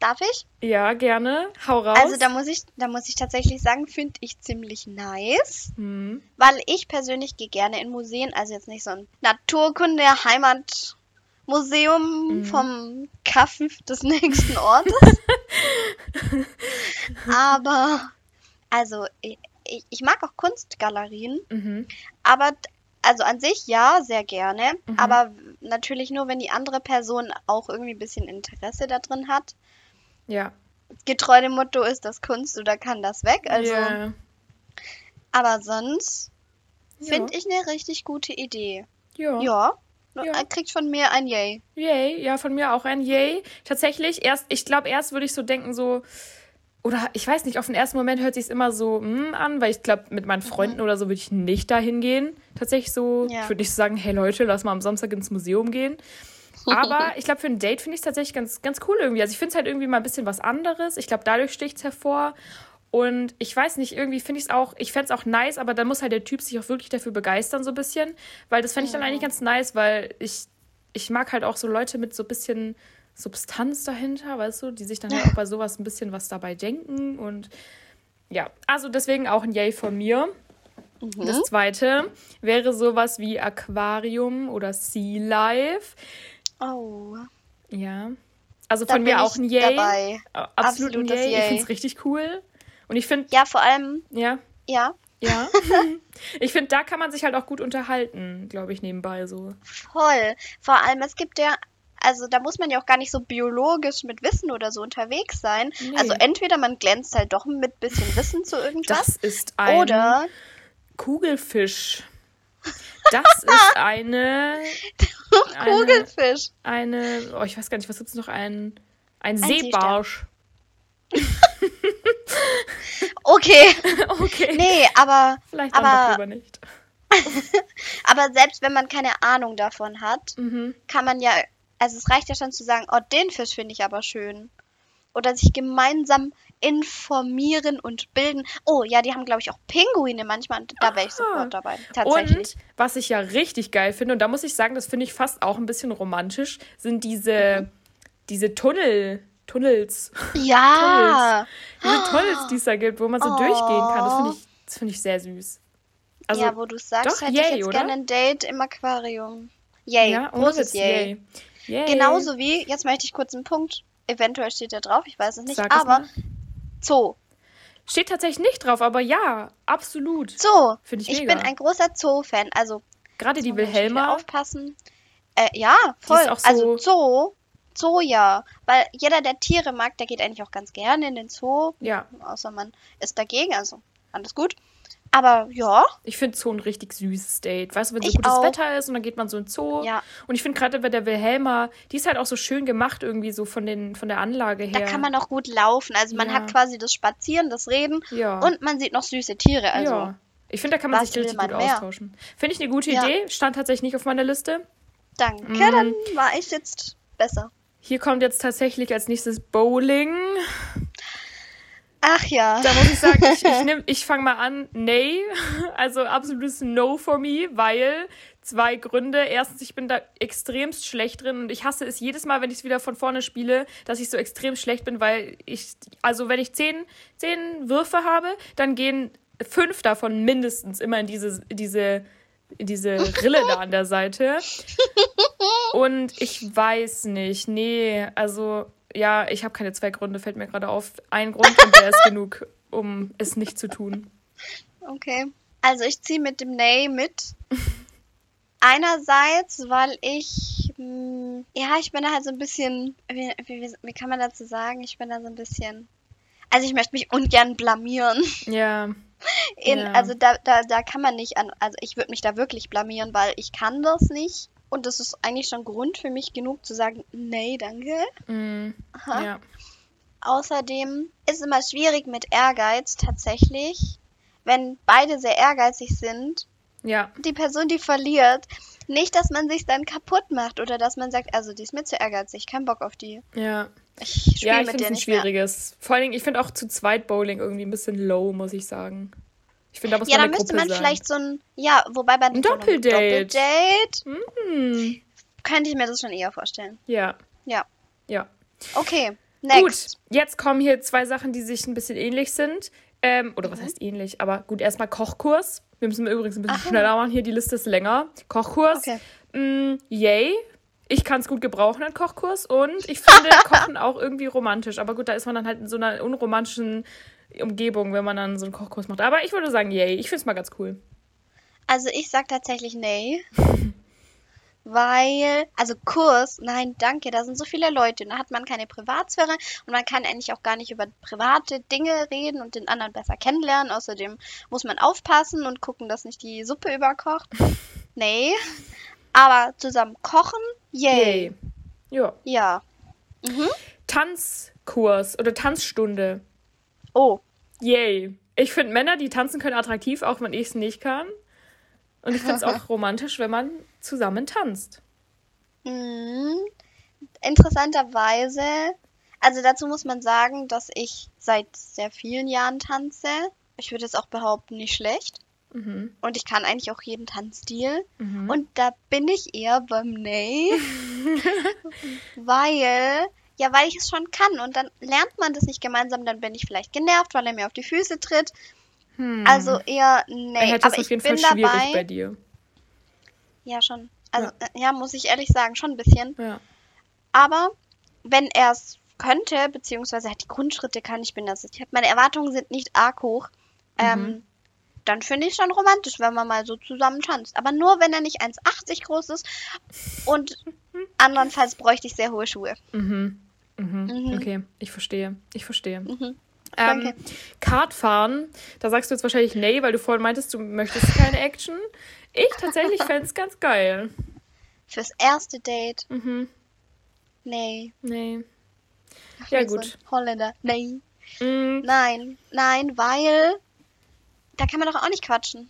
B: Darf ich?
A: Ja, gerne. Hau raus.
B: Also da muss ich, da muss ich tatsächlich sagen, finde ich ziemlich nice.
A: Hm.
B: Weil ich persönlich gehe gerne in Museen, also jetzt nicht so ein Naturkunde, Heimatmuseum vom Kaff des nächsten Ortes. Aber, also, ich, ich, mag auch Kunstgalerien,
A: Mhm.
B: aber, also an sich ja, sehr gerne,
A: Mhm.
B: aber natürlich nur, wenn die andere Person auch irgendwie ein bisschen Interesse da drin hat.
A: Ja.
B: Getreu dem Motto ist das Kunst oder kann das weg, also,
A: Ja.
B: aber sonst
A: Ja.
B: finde ich eine richtig gute Idee.
A: Ja.
B: Ja.
A: Ja.
B: Kriegt von mir ein Yay.
A: Yay, ja, von mir auch ein Yay. Tatsächlich, erst, ich glaube, erst würde ich so denken, so, oder ich weiß nicht, auf den ersten Moment hört sich immer so mm, an, weil ich glaube, mit meinen Freunden oder so würde ich nicht dahin gehen. Tatsächlich so,
B: Ja.
A: ich würde nicht sagen, hey Leute, lass mal am Samstag ins Museum gehen. Aber ich glaube, für ein Date finde ich es tatsächlich ganz, ganz cool irgendwie. Also ich finde es halt irgendwie mal ein bisschen was anderes. Ich glaube, dadurch sticht es hervor. Und ich weiß nicht, irgendwie finde ich es auch, ich fände es auch nice, aber dann muss halt der Typ sich auch wirklich dafür begeistern, so ein bisschen. Weil das fände ich dann eigentlich ganz nice, weil ich, ich mag halt auch so Leute mit so ein bisschen Substanz dahinter, weißt du, die sich dann halt auch bei sowas ein bisschen was dabei denken. Und ja, also deswegen auch ein Yay von mir. Das zweite wäre sowas wie Aquarium oder Sea Life.
B: Oh.
A: Ja. Also
B: Da
A: von mir auch ein Yay.
B: dabei.
A: Absolut ein
B: Absolutes
A: Yay. Ich
B: Yay.
A: finde es richtig cool. Und ich finde,
B: Ja, vor allem,
A: ja,
B: ja,
A: ja. ich finde, da kann man sich halt auch gut unterhalten, glaube ich, nebenbei so.
B: voll. Vor allem, es gibt ja Also da muss man ja auch gar nicht so biologisch mit Wissen oder so unterwegs sein.
A: Nee.
B: Also entweder man glänzt halt doch mit bisschen Wissen zu irgendwas.
A: Das ist ein
B: oder
A: Kugelfisch. Das ist eine, eine,
B: Kugelfisch.
A: eine, oh, ich weiß gar nicht, was gibt's noch? Ein, ein,
B: Seestern.
A: Seebarsch.
B: Okay.
A: Okay.
B: Nee, aber,
A: Vielleicht
B: aber-
A: lieber nicht.
B: aber selbst wenn man keine Ahnung davon hat,
A: Mhm.
B: kann man ja, also es reicht ja schon zu sagen, oh, den Fisch finde ich aber schön. Oder sich gemeinsam informieren und bilden. Oh, ja, die haben, glaube ich, auch Pinguine manchmal. Und da wäre ich sofort dabei. Tatsächlich.
A: Und was ich ja richtig geil finde, und da muss ich sagen, das finde ich fast auch ein bisschen romantisch, sind diese, diese Tunnel, Tunnels,
B: ja.
A: diese Tunnels, die es da gibt, wo man so
B: Oh.
A: durchgehen kann. Das finde ich, das finde ich sehr süß. Also,
B: ja, wo du es sagst,
A: doch,
B: hätte
A: yay,
B: ich jetzt
A: oder?
B: gerne ein Date im Aquarium. Yay.
A: ja,
B: Großes Yay.
A: yay.
B: Genauso wie, jetzt möchte ich kurz einen Punkt, eventuell steht der drauf, ich weiß es nicht,
A: Sag es
B: aber
A: mal.
B: Zoo.
A: Steht tatsächlich nicht drauf, aber ja, absolut.
B: Zoo.
A: Finde ich
B: Ich
A: mega.
B: bin ein großer Zoo-Fan. Also,
A: Gerade die Wilhelma,
B: aufpassen. Äh, ja, voll.
A: auch so-
B: Also Zoo, Zoo ja. Weil jeder, der Tiere mag, der geht eigentlich auch ganz gerne in den Zoo.
A: ja,
B: Außer man ist dagegen, also alles gut. Aber ja,
A: ich finde Zoo ein richtig süßes Date. Weißt du, wenn so
B: Ich
A: gutes
B: auch.
A: Wetter ist und dann geht man so in Zoo.
B: ja.
A: Und ich finde gerade bei der Wilhelma, die ist halt auch so schön gemacht irgendwie so von, den, von der Anlage her.
B: Da kann man auch gut laufen. Also man
A: Ja.
B: hat quasi das Spazieren, das Reden
A: ja.
B: und man sieht noch süße Tiere. Also
A: ja. Ich finde, da kann man
B: was
A: sich richtig
B: will
A: gut
B: man mehr?
A: austauschen. Finde ich eine gute. Idee. Stand tatsächlich nicht auf meiner Liste.
B: danke,
A: Mhm.
B: dann war ich jetzt besser.
A: Hier kommt jetzt tatsächlich als nächstes Bowling.
B: Ach ja.
A: Da muss ich sagen, ich, ich, nehm- ich fange mal an. Nee, also absolutes No for me, weil zwei Gründe. Erstens, ich bin da extremst schlecht drin und ich hasse es jedes Mal, wenn ich es wieder von vorne spiele, dass ich so extrem schlecht bin, weil ich, also wenn ich zehn, zehn Würfe habe, dann gehen fünf davon mindestens immer in diese, diese, in diese Rille da an der Seite. Und ich weiß nicht, nee, also ja, ich habe keine zwei Gründe, fällt mir gerade auf. Ein Grund und der ist genug, um es nicht zu tun.
B: Okay. Also ich ziehe mit dem Nay mit. Einerseits, weil ich, mh, ja, ich bin da halt so ein bisschen, wie, wie, wie kann man dazu sagen? Ich bin da so ein bisschen, also ich möchte mich ungern blamieren.
A: Ja,
B: In,
A: Ja.
B: Also da, da, da kann man nicht an, also ich würde mich da wirklich blamieren, weil ich kann das nicht. Und das ist eigentlich schon Grund für mich genug zu sagen, nee, danke.
A: mm, ja,
B: Außerdem ist es immer schwierig mit Ehrgeiz tatsächlich, wenn beide sehr ehrgeizig sind
A: ja,
B: die Person, die verliert, nicht, dass man sich dann kaputt macht oder dass man sagt, also die ist mir zu ehrgeizig, kein Bock auf die.
A: ja.
B: Ich spiele
A: Ja, ich
B: mit
A: finde
B: dir
A: es ein
B: nicht mehr.
A: schwieriges. Vor allen Dingen, ich finde auch zu zweit Bowling irgendwie ein bisschen low, muss ich sagen. Ich finde, da muss
B: Ja,
A: man
B: dann müsste man
A: sein.
B: vielleicht so ein, ja, wobei bei einem
A: Doppeldate.
B: Doppeldate
A: Hm,
B: könnte ich mir das schon eher vorstellen.
A: ja,
B: Ja.
A: ja.
B: Okay, next.
A: Gut, jetzt kommen hier zwei Sachen, die sich ein bisschen ähnlich sind. Ähm, oder
B: Mhm.
A: was heißt ähnlich? Aber gut, erstmal Kochkurs. Wir müssen übrigens ein bisschen schneller machen. Hier, die Liste ist länger. Kochkurs.
B: Okay.
A: Mm, yay. Ich kann es gut gebrauchen, einen Kochkurs. Und ich finde Kochen auch irgendwie romantisch. Aber gut, da ist man dann halt in so einer unromantischen Umgebung, wenn man dann so einen Kochkurs macht. Aber ich würde sagen, yay. Ich finde es mal ganz cool.
B: Also ich sag tatsächlich nee. Weil, also Kurs, nein, danke, da sind so viele Leute, da hat man keine Privatsphäre und man kann eigentlich auch gar nicht über private Dinge reden und den anderen besser kennenlernen. Außerdem muss man aufpassen und gucken, dass nicht die Suppe überkocht. Nee. Aber zusammen kochen, yay.
A: Yay. Ja.
B: Ja. Mhm.
A: Tanzkurs oder Tanzstunde.
B: Oh,
A: Yay. Ich finde Männer, die tanzen können, attraktiv, auch wenn ich es nicht kann. Und ich finde es auch romantisch, wenn man zusammen tanzt.
B: Mhm. Interessanterweise, also dazu muss man sagen, dass ich seit sehr vielen Jahren tanze. Ich würde jetzt auch behaupten, nicht schlecht.
A: Mhm.
B: Und ich kann eigentlich auch jeden Tanzstil.
A: Mhm.
B: Und da bin ich eher beim Nee. weil, ja, weil ich es schon kann. Und dann lernt man das nicht gemeinsam, dann bin ich vielleicht genervt, weil er mir auf die Füße tritt.
A: Hm.
B: Also eher
A: er
B: nee.
A: es
B: Aber ich bin
A: Fall schwierig
B: dabei.
A: bei dir.
B: Ja, schon. Also, äh, ja, muss ich ehrlich sagen, schon ein bisschen.
A: Ja.
B: Aber wenn er es könnte, beziehungsweise halt die Grundschritte kann, ich bin das. Ich hab, meine Erwartungen sind nicht arg hoch. Ähm,
A: Mhm.
B: dann finde ich schon romantisch, wenn man mal so zusammen tanzt. Aber nur, wenn er nicht 1,80 groß ist und Andernfalls bräuchte ich sehr hohe Schuhe.
A: Mhm. Mhm.
B: Mhm.
A: Okay, ich verstehe. Ich verstehe.
B: Mhm.
A: Ähm. Kartfahren, da sagst du jetzt wahrscheinlich nee, weil du vorhin meintest, du möchtest keine Action. Ich tatsächlich fände es ganz geil.
B: Fürs erste Date?
A: Mhm.
B: Nee.
A: Nee.
B: Ach,
A: Ja,
B: so
A: gut.
B: Holländer. Nee.
A: Mm,
B: Nein. Nein, weil. Da kann man doch auch nicht quatschen.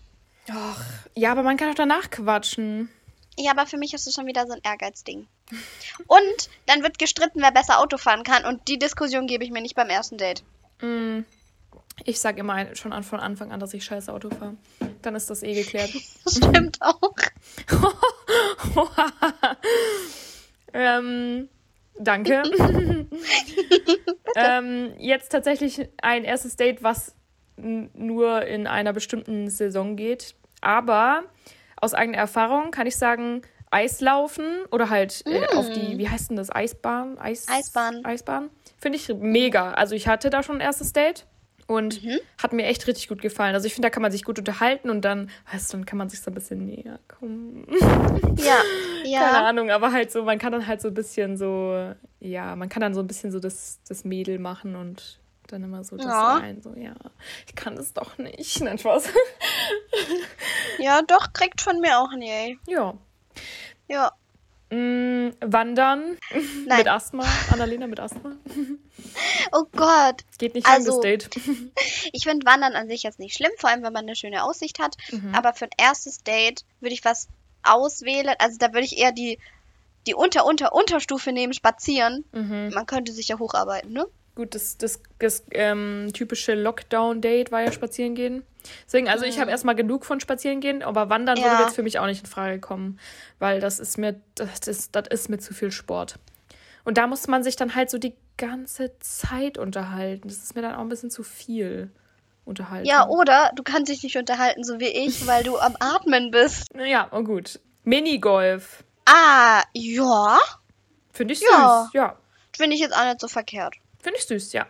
A: ach, ja, aber man kann auch danach quatschen.
B: Ja, aber für mich ist es schon wieder so ein Ehrgeizding. Und dann wird gestritten, wer besser Auto fahren kann. Und die Diskussion gebe ich mir nicht beim ersten Date.
A: Mm, ich sag immer schon an, von Anfang an, dass ich scheiße Auto fahre. Dann ist das eh geklärt.
B: Das stimmt auch.
A: ähm, danke. ähm, jetzt tatsächlich ein erstes Date, was nur in einer bestimmten Saison geht. Aber aus eigener Erfahrung kann ich sagen, Eislaufen oder halt äh, auf die, wie heißt denn das, Eisbahn? Eis
B: Eisbahn.
A: Eisbahn. Finde ich mega. Also ich hatte da schon ein erstes Date. Und
B: Mhm.
A: hat mir echt richtig gut gefallen. Also ich finde, da kann man sich gut unterhalten und dann, weißt du, dann kann man sich so ein bisschen näher kommen.
B: Ja.
A: Keine
B: Ja.
A: Ahnung, aber halt so, man kann dann halt so ein bisschen so, ja, man kann dann so ein bisschen so das, das Mädel machen und dann immer so das
B: Ja.
A: ein, so, ja, ich kann das doch nicht. Nein, Spaß.
B: Ja, doch, kriegt von mir auch ein Yay.
A: ja.
B: Ja.
A: Mm, wandern
B: Nein.
A: mit Asthma. Annalena mit Asthma.
B: Oh Gott.
A: Geht nicht lang,
B: Also-
A: das Date.
B: Ich finde Wandern an sich jetzt nicht schlimm, vor allem wenn man eine schöne Aussicht hat.
A: Mhm.
B: Aber für ein erstes Date würde ich was auswählen. Also da würde ich eher die, die Unter, Unter, Unterstufe nehmen, spazieren.
A: Mhm.
B: Man könnte sich ja hocharbeiten, ne?
A: Gut, das, das, das ähm, typische Lockdown-Date war ja spazieren gehen. Deswegen, also ich habe erstmal genug von spazieren gehen, aber wandern würde
B: Mhm. Ja.
A: jetzt für mich auch nicht in Frage kommen, weil das ist mir, das ist, das ist mir zu viel Sport. Und da muss man sich dann halt so die ganze Zeit unterhalten. Das ist mir dann auch ein bisschen zu viel unterhalten.
B: Ja, oder du kannst dich nicht unterhalten, so wie ich, weil du am Atmen bist.
A: Ja, oh gut. Minigolf.
B: Ah, ja.
A: Finde ich
B: Ja.
A: süß. Ja.
B: Finde ich jetzt auch nicht so verkehrt.
A: Finde ich süß, ja.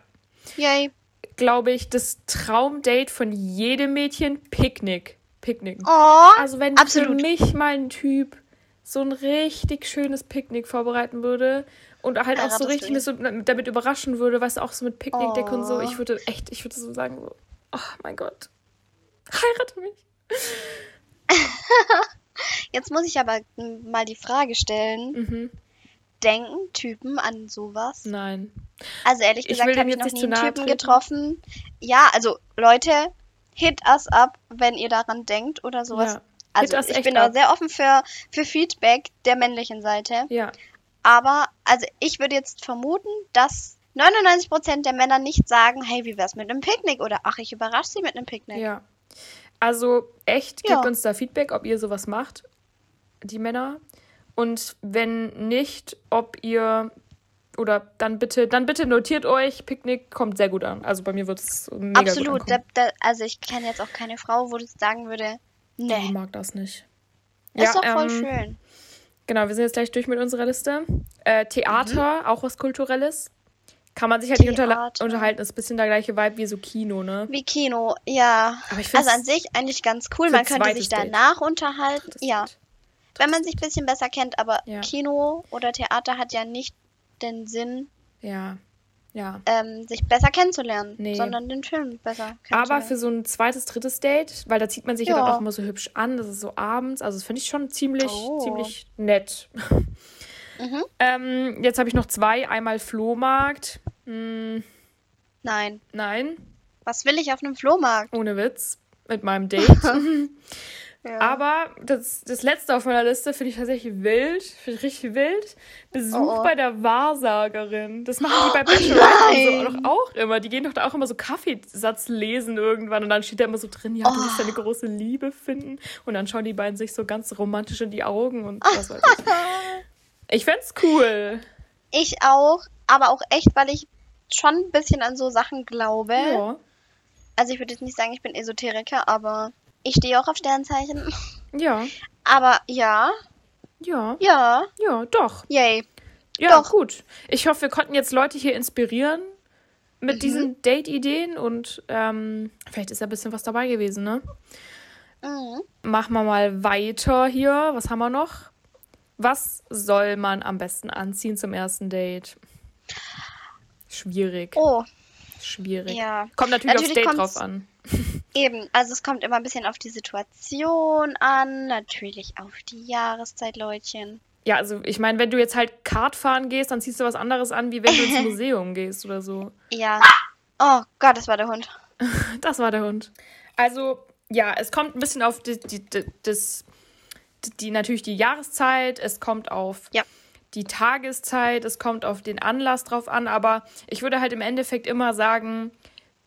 B: Yay.
A: Glaube ich, das Traumdate von jedem Mädchen, Picknick. Picknicken.
B: Oh,
A: Also wenn
B: absolut.
A: für mich mal ein Typ so ein richtig schönes Picknick vorbereiten würde und halt auch so richtig mit so, damit überraschen würde, du, auch so mit Picknickdecke und so,
B: Oh.
A: ich würde echt, ich würde so sagen, so, oh mein Gott, heirate mich.
B: Jetzt muss ich aber mal die Frage stellen.
A: Mhm.
B: Denken Typen an sowas?
A: Nein.
B: Also ehrlich
A: Ich
B: gesagt habe ich
A: jetzt
B: noch
A: nicht
B: nie einen Typen
A: treten.
B: getroffen. Ja, also Leute, hit us up, wenn ihr daran denkt oder sowas.
A: Ja.
B: Also ich bin da sehr offen für, für Feedback der männlichen Seite.
A: Ja.
B: Aber, also ich würde jetzt vermuten, dass 99% der Männer nicht sagen, hey, wie wär's mit einem Picknick? Oder ach, ich überrasche sie mit einem Picknick.
A: Ja. Also echt, gebt
B: Ja.
A: uns da Feedback, ob ihr sowas macht, die Männer. Und wenn nicht, ob ihr oder dann bitte, dann bitte notiert euch, Picknick kommt sehr gut an. Also bei mir wird es mega
B: Absolut.
A: gut
B: da, also ich kenne jetzt auch keine Frau, wo das sagen würde,
A: Ich
B: nee,
A: mag das nicht.
B: ist doch voll
A: ähm,
B: schön.
A: Genau, wir sind jetzt gleich durch mit unserer Liste. Äh, Theater,
B: Mhm.
A: auch was Kulturelles. Kann man sich halt nicht
B: Theater.
A: unterhalten. Ist ein bisschen der gleiche Vibe wie so Kino, ne?
B: Wie Kino, ja.
A: Ich
B: Also an sich eigentlich ganz cool. Man könnte sich
A: Date.
B: danach unterhalten.
A: Das
B: Ja,
A: wird-
B: wenn man sich ein bisschen besser kennt. Aber
A: Ja.
B: Kino oder Theater hat ja nicht den Sinn,
A: Ja. Ja.
B: ähm, sich besser kennenzulernen,
A: Nee.
B: sondern den Film besser
A: Aber
B: kennenzulernen.
A: für so ein zweites, drittes Date, weil da zieht man sich ja,
B: Ja.
A: dann auch immer so hübsch an, das ist so abends, also das finde ich schon ziemlich,
B: Oh.
A: ziemlich nett.
B: Mhm.
A: ähm, jetzt habe ich noch zwei, einmal Flohmarkt. Hm,
B: Nein.
A: nein,
B: Was will ich auf einem Flohmarkt?
A: ohne Witz, mit meinem Date.
B: Ja.
A: Aber das, das letzte auf meiner Liste finde ich tatsächlich wild, finde ich richtig wild. Besuch
B: Oh, oh.
A: bei der Wahrsagerin. Das machen die bei Bachelorette so doch auch immer. Die gehen doch da auch immer so Kaffeesatz lesen irgendwann und dann steht da immer so drin, ja, du wirst
B: Oh.
A: deine große Liebe finden. Und dann schauen die beiden sich so ganz romantisch in die Augen und was weiß ich. Ich fänd's cool.
B: ich auch, aber auch echt, weil ich schon ein bisschen an so Sachen glaube.
A: Ja.
B: Also ich würde jetzt nicht sagen, ich bin Esoteriker, aber ich stehe auch auf Sternzeichen.
A: Ja.
B: Aber ja,
A: Ja.
B: ja,
A: Ja, doch.
B: yay.
A: Ja,
B: Doch.
A: gut. Ich hoffe, wir konnten jetzt Leute hier inspirieren mit
B: Mhm.
A: diesen Date-Ideen und ähm, vielleicht ist ja ein bisschen was dabei gewesen, ne?
B: Mhm.
A: Machen wir mal weiter hier. Was haben wir noch? Was soll man am besten anziehen zum ersten Date? Schwierig.
B: Oh,
A: Schwierig.
B: ja.
A: Kommt natürlich, aufs
B: Natürlich
A: Date
B: kommt's-
A: drauf an.
B: Eben, also es kommt immer ein bisschen auf die Situation an, natürlich auf die Jahreszeit, Leutchen.
A: Ja, also ich meine, wenn du jetzt halt Kart fahren gehst, dann ziehst du was anderes an, wie wenn du ins Museum gehst oder so.
B: Ja. Oh Gott, das war der Hund.
A: Das war der Hund. Also, ja, es kommt ein bisschen auf die, die, die, das, die, natürlich die Jahreszeit, es kommt auf
B: Ja.
A: die Tageszeit, es kommt auf den Anlass drauf an, aber ich würde halt im Endeffekt immer sagen,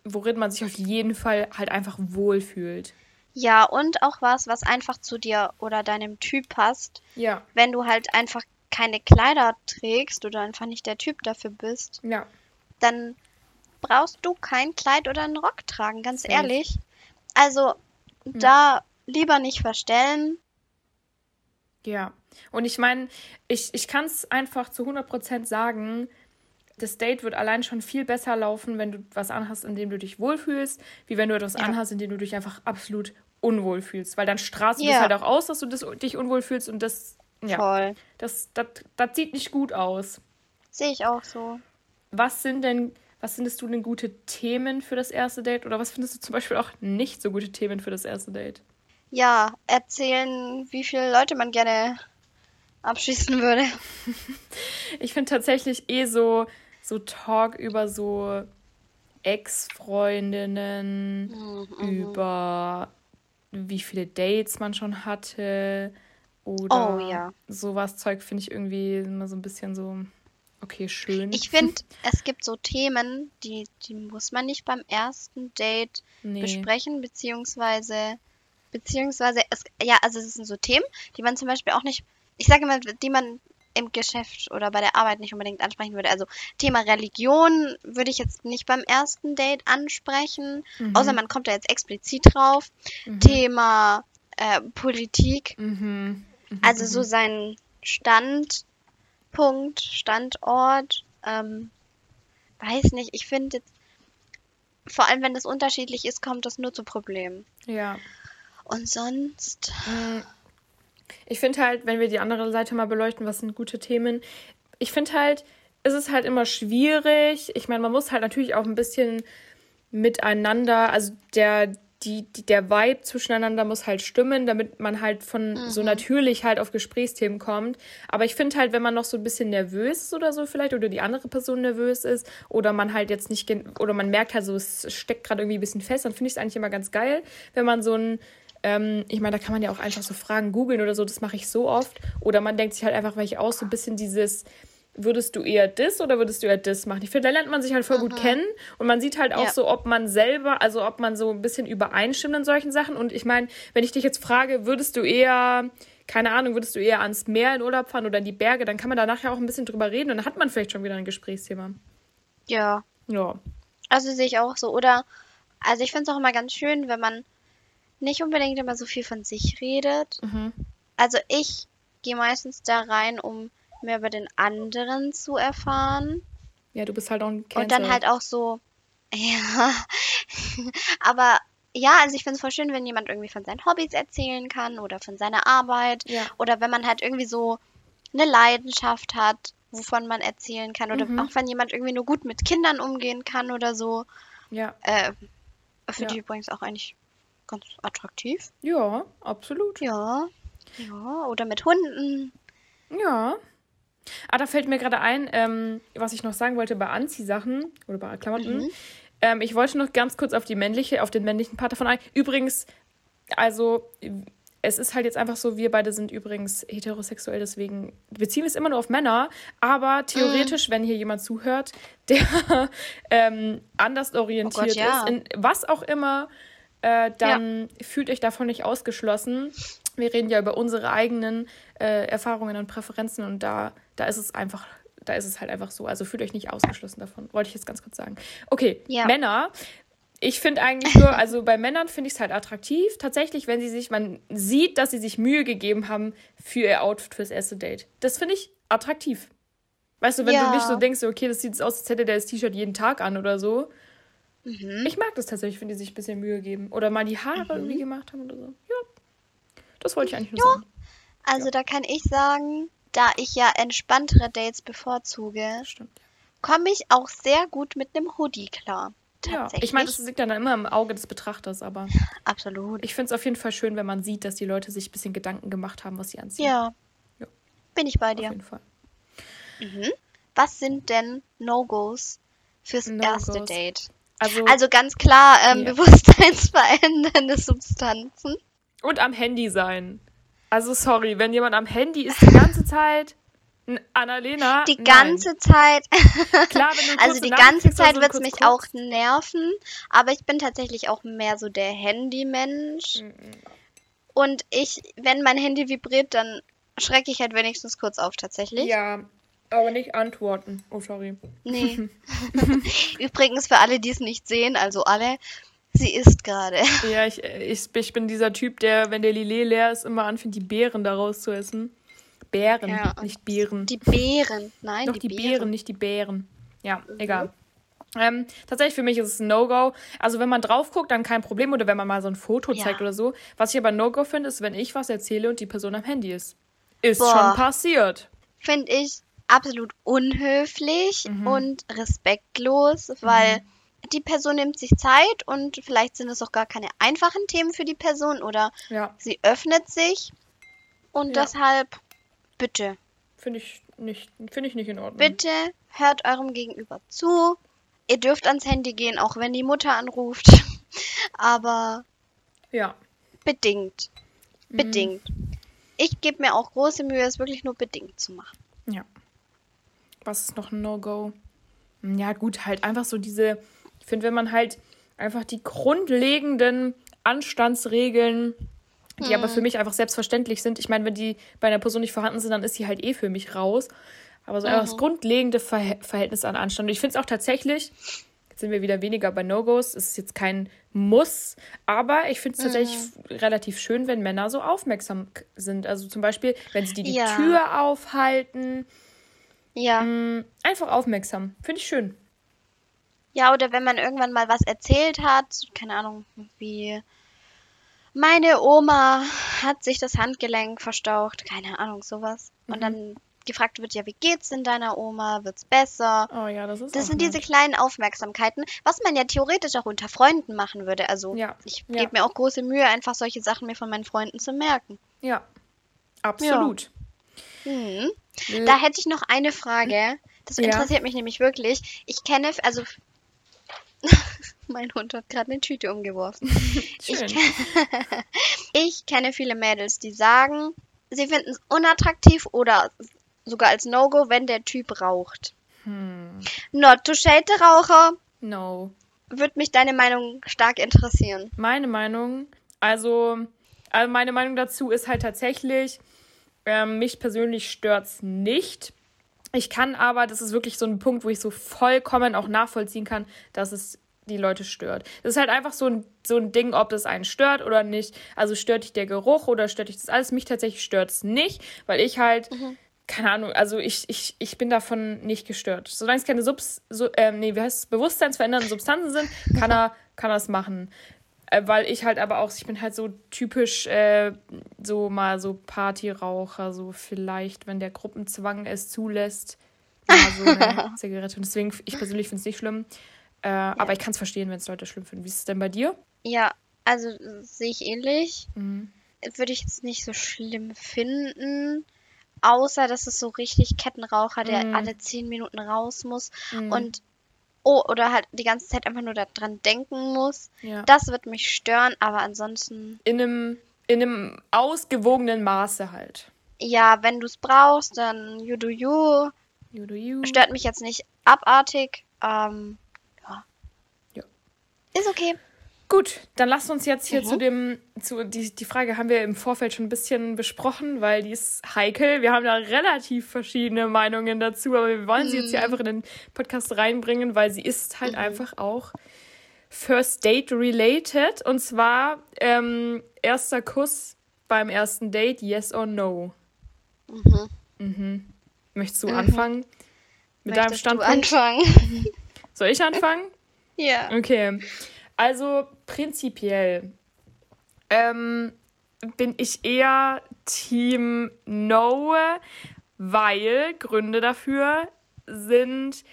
A: worin man sich auf jeden Fall halt einfach wohlfühlt.
B: Ja, und auch was, was einfach zu dir oder deinem Typ passt.
A: Ja,
B: Wenn du halt einfach keine Kleider trägst oder einfach nicht der Typ dafür bist,
A: ja,
B: dann brauchst du kein Kleid oder einen Rock tragen, ganz
A: Safe.
B: ehrlich. Also da lieber nicht verstellen.
A: ja. Und ich meine, ich, ich kann es einfach zu 100% sagen, das Date wird allein schon viel besser laufen, wenn du was anhast, in dem du dich wohlfühlst, wie wenn du etwas
B: Ja.
A: anhast, in dem du dich einfach absolut unwohl fühlst. Weil dann strahlst du
B: Ja.
A: das halt auch aus, dass du das, dich unwohl fühlst und das, ja,
B: Voll.
A: das, das, das sieht nicht gut aus.
B: Sehe ich auch so.
A: Was sind denn, was findest du denn gute Themen für das erste Date? Oder was findest du zum Beispiel auch nicht so gute Themen für das erste Date?
B: Ja, erzählen, wie viele Leute man gerne abschießen würde.
A: Ich finde tatsächlich eh so, so Talk über so Ex-Freundinnen,
B: Mhm,
A: über wie viele Dates man schon hatte oder
B: Oh, ja.
A: sowas Zeug finde ich irgendwie immer so ein bisschen so, okay, schön.
B: Ich finde, es gibt so Themen, die, die muss man nicht beim ersten Date
A: nee.
B: besprechen, beziehungsweise, beziehungsweise, es, ja, also es sind so Themen, die man zum Beispiel auch nicht, ich sage mal, die man im Geschäft oder bei der Arbeit nicht unbedingt ansprechen würde. Also Thema Religion würde ich jetzt nicht beim ersten Date ansprechen,
A: Mhm.
B: außer man kommt da jetzt explizit drauf.
A: Mhm.
B: Thema äh, Politik,
A: Mhm. Mhm.
B: also so sein Standpunkt, Standort, ähm, weiß nicht, ich finde jetzt, vor allem wenn das unterschiedlich ist, kommt das nur zu Problemen.
A: Ja.
B: Und sonst,
A: Mm, Ich finde halt, wenn wir die andere Seite mal beleuchten, was sind gute Themen, ich finde halt, es ist halt immer schwierig. Ich meine, man muss halt natürlich auch ein bisschen miteinander, also der, die, die, der Vibe zwischeneinander muss halt stimmen, damit man halt von so natürlich halt auf Gesprächsthemen kommt. Aber ich finde halt, wenn man noch so ein bisschen nervös ist oder so vielleicht, oder die andere Person nervös ist, oder man halt jetzt nicht, oder man merkt halt so, es steckt gerade irgendwie ein bisschen fest, dann finde ich es eigentlich immer ganz geil, wenn man so ein ähm, ich meine, da kann man ja auch einfach so Fragen googeln oder so, das mache ich so oft. Oder man denkt sich halt einfach, weil ich auch so ein bisschen dieses, würdest du eher das oder würdest du eher das machen? Ich finde, da lernt man sich halt voll gut kennen und man sieht halt auch
B: Ja.
A: so, ob man selber, also ob man so ein bisschen übereinstimmt in solchen Sachen. Und ich meine, wenn ich dich jetzt frage, würdest du eher, keine Ahnung, würdest du eher ans Meer in Urlaub fahren oder in die Berge, dann kann man danach ja auch ein bisschen drüber reden und dann hat man vielleicht schon wieder ein Gesprächsthema.
B: ja,
A: Ja.
B: also sehe ich auch so. Oder, also ich finde es auch immer ganz schön, wenn man nicht unbedingt immer so viel von sich redet.
A: Mhm.
B: Also ich gehe meistens da rein, um mehr über den anderen zu erfahren.
A: Ja, du bist halt auch ein Cancer.
B: Und dann halt auch so, ja, aber ja, also ich finde es voll schön, wenn jemand irgendwie von seinen Hobbys erzählen kann oder von seiner Arbeit
A: Ja.
B: oder wenn man halt irgendwie so eine Leidenschaft hat, wovon man erzählen kann oder
A: Mhm.
B: auch wenn jemand irgendwie nur gut mit Kindern umgehen kann oder so.
A: Ja.
B: Äh, finde
A: Ja.
B: ich übrigens auch eigentlich ganz attraktiv.
A: Ja, absolut.
B: Ja. Ja, oder mit Hunden.
A: Ja. Ah, da fällt mir gerade ein, ähm, was ich noch sagen wollte bei Anziehsachen oder bei Klamotten.
B: Mhm.
A: Ähm, ich wollte noch ganz kurz auf die männliche, auf den männlichen Part davon ein. Übrigens, also es ist halt jetzt einfach so, wir beide sind übrigens heterosexuell, deswegen beziehen wir es immer nur auf Männer. Aber theoretisch, wenn hier jemand zuhört, der ähm, anders orientiert
B: Oh Gott, ja.
A: ist, in was auch immer, äh, dann fühlt euch davon nicht ausgeschlossen. Wir reden ja über unsere eigenen äh, Erfahrungen und Präferenzen und da, da ist es einfach, da ist es halt einfach so. Also fühlt euch nicht ausgeschlossen davon. Wollte ich jetzt ganz kurz sagen. Okay,
B: Ja.
A: Männer. Ich finde eigentlich nur, also bei Männern finde ich es halt attraktiv, tatsächlich, wenn sie sich, man sieht, dass sie sich Mühe gegeben haben für ihr Outfit fürs erste Date. Das finde ich attraktiv. Weißt du, wenn
B: Ja.
A: du nicht so denkst, okay, das sieht aus, als hätte der das T-Shirt jeden Tag an oder so.
B: Mhm.
A: Ich mag das tatsächlich, wenn die sich ein bisschen Mühe geben. Oder mal die Haare
B: Mhm.
A: irgendwie gemacht haben oder so. Ja. Das wollte ich eigentlich nur sagen.
B: Also da kann ich sagen, da ich ja entspanntere Dates bevorzuge, komme ich auch sehr gut mit einem Hoodie klar.
A: Ja,
B: Tatsächlich.
A: ich meine, das liegt dann immer im Auge des Betrachters, aber
B: Absolut.
A: ich finde es auf jeden Fall schön, wenn man sieht, dass die Leute sich ein bisschen Gedanken gemacht haben, was sie anziehen.
B: Ja.
A: Ja.
B: Bin ich bei
A: Auf
B: dir.
A: jeden Fall.
B: Was sind denn No-Gos fürs
A: No-Gos.
B: erste Date?
A: Also,
B: Also ganz klar ähm,
A: Ja.
B: bewusstseinsverändernde Substanzen.
A: und am Handy sein. Also sorry, wenn jemand am Handy ist die ganze Zeit, Annalena.
B: Die
A: nein.
B: ganze Zeit.
A: Klar, wenn du
B: Also die ganze
A: kriegst oder
B: Zeit
A: so
B: wird es mich
A: guckst.
B: auch nerven, aber ich bin tatsächlich auch mehr so der Handymensch. Und ich, wenn mein Handy vibriert, dann schrecke ich halt wenigstens kurz auf tatsächlich.
A: Ja, aber nicht antworten. Oh, sorry.
B: Nee. Übrigens für alle, die es nicht sehen, also alle, sie isst gerade.
A: Ja, ich, ich, ich bin dieser Typ, der, wenn der Lillet leer ist, immer anfängt, die Beeren daraus zu essen. Beeren,
B: Ja,
A: nicht Beeren.
B: Die Beeren. Nein,
A: Doch
B: die,
A: die,
B: Beeren.
A: Beeren, nicht die Beeren. Ja, egal. Ähm, tatsächlich für mich ist es ein No-Go. Also wenn man drauf guckt, dann kein Problem. Oder wenn man mal so ein Foto
B: Ja.
A: zeigt oder so. Was ich aber No-Go finde, ist, wenn ich was erzähle und die Person am Handy ist. Ist
B: Boah.
A: schon passiert.
B: Finde ich absolut unhöflich
A: Mhm.
B: und respektlos, weil die Person nimmt sich Zeit und vielleicht sind es auch gar keine einfachen Themen für die Person oder
A: Ja,
B: sie öffnet sich und
A: Ja.
B: deshalb bitte,
A: finde ich nicht, finde ich nicht in Ordnung.
B: bitte hört eurem Gegenüber zu. Ihr dürft ans Handy gehen, auch wenn die Mutter anruft, aber
A: Ja.
B: bedingt,
A: Mhm.
B: bedingt. Ich gebe mir auch große Mühe, es wirklich nur bedingt zu machen.
A: Was ist noch ein No-Go? Ja, gut, halt einfach so diese. Ich finde, wenn man halt einfach die grundlegenden Anstandsregeln, die aber für mich einfach selbstverständlich sind. Ich meine, wenn die bei einer Person nicht vorhanden sind, dann ist sie halt eh für mich raus. Aber so einfach das grundlegende Verhä Verhältnis an Anstand. Und ich finde es auch tatsächlich, jetzt sind wir wieder weniger bei No-Gos, es ist jetzt kein Muss, aber ich finde es tatsächlich relativ schön, wenn Männer so aufmerksam sind. Also zum Beispiel, wenn sie dir die
B: Ja.
A: Tür aufhalten,
B: Ja.
A: Mm, Einfach aufmerksam. Finde ich schön.
B: Ja, oder wenn man irgendwann mal was erzählt hat, keine Ahnung, wie meine Oma hat sich das Handgelenk verstaucht, keine Ahnung, sowas.
A: Mhm.
B: Und dann gefragt wird, ja, wie geht's denn deiner Oma? Wird's besser?
A: Oh ja, das ist
B: Das sind
A: nett.
B: diese kleinen Aufmerksamkeiten, was man ja theoretisch auch unter Freunden machen würde. Also
A: Ja,
B: ich
A: ja.
B: gebe mir auch große Mühe, einfach solche Sachen mir von meinen Freunden zu merken.
A: Ja, absolut.
B: Hm. Da hätte ich noch eine Frage. Das
A: Ja.
B: interessiert mich nämlich wirklich. Ich kenne, also mein Hund hat gerade eine Tüte umgeworfen.
A: Schön.
B: Ich kenne viele Mädels, die sagen, sie finden es unattraktiv oder sogar als No-Go, wenn der Typ raucht.
A: Hm.
B: Not to shade the Raucher.
A: No.
B: Würde mich deine Meinung stark interessieren.
A: Meine Meinung, also, also meine Meinung dazu ist halt tatsächlich, ähm, mich persönlich stört's nicht. Ich kann aber, das ist wirklich so ein Punkt, wo ich so vollkommen auch nachvollziehen kann, dass es die Leute stört. Das ist halt einfach so ein, so ein Ding, ob es einen stört oder nicht. Also stört dich der Geruch oder stört dich das alles? Mich tatsächlich stört's nicht, weil ich halt, keine Ahnung, also ich, ich, ich bin davon nicht gestört. Solange es keine Subs, so, ähm, nee, wie heißt es, bewusstseinsverändernden Substanzen sind, kann er, kann er es machen. Äh, weil ich halt aber auch, ich bin halt so typisch, äh, so mal so Partyraucher, so vielleicht, wenn der Gruppenzwang es zulässt, mal so eine Zigarette. Und deswegen, ich persönlich finde es nicht schlimm. Äh, Aber ich kann es verstehen, wenn es Leute schlimm finden. Wie ist es denn bei dir?
B: Ja, also sehe ich ähnlich.
A: Mhm.
B: Würde ich jetzt nicht so schlimm finden. Außer, dass es so richtig Kettenraucher, der
A: Mm.
B: alle zehn Minuten raus muss.
A: Mhm.
B: Und oh, oder halt die ganze Zeit einfach nur daran denken muss.
A: Ja.
B: Das wird mich stören, aber ansonsten,
A: In einem, in einem ausgewogenen Maße halt.
B: ja, wenn du es brauchst, dann you do you.
A: You do you.
B: Stört mich jetzt nicht abartig. Ähm, ja.
A: Ja.
B: Ist okay.
A: Gut, dann lasst uns jetzt hier
B: Mhm.
A: zu dem, zu die, die Frage haben wir im Vorfeld schon ein bisschen besprochen, weil die ist heikel. Wir haben da relativ verschiedene Meinungen dazu, aber wir wollen sie jetzt
B: Mhm.
A: hier einfach in den Podcast reinbringen, weil sie ist halt einfach auch First Date related. Und zwar ähm, erster Kuss beim ersten Date, yes or no.
B: Mhm.
A: Mhm. Möchtest du anfangen? Mit deinem
B: Möchtest du
A: Standpunkt?
B: anfangen?
A: Soll ich anfangen?
B: ja.
A: Okay, also prinzipiell ähm, bin ich eher Team No, weil Gründe dafür sind,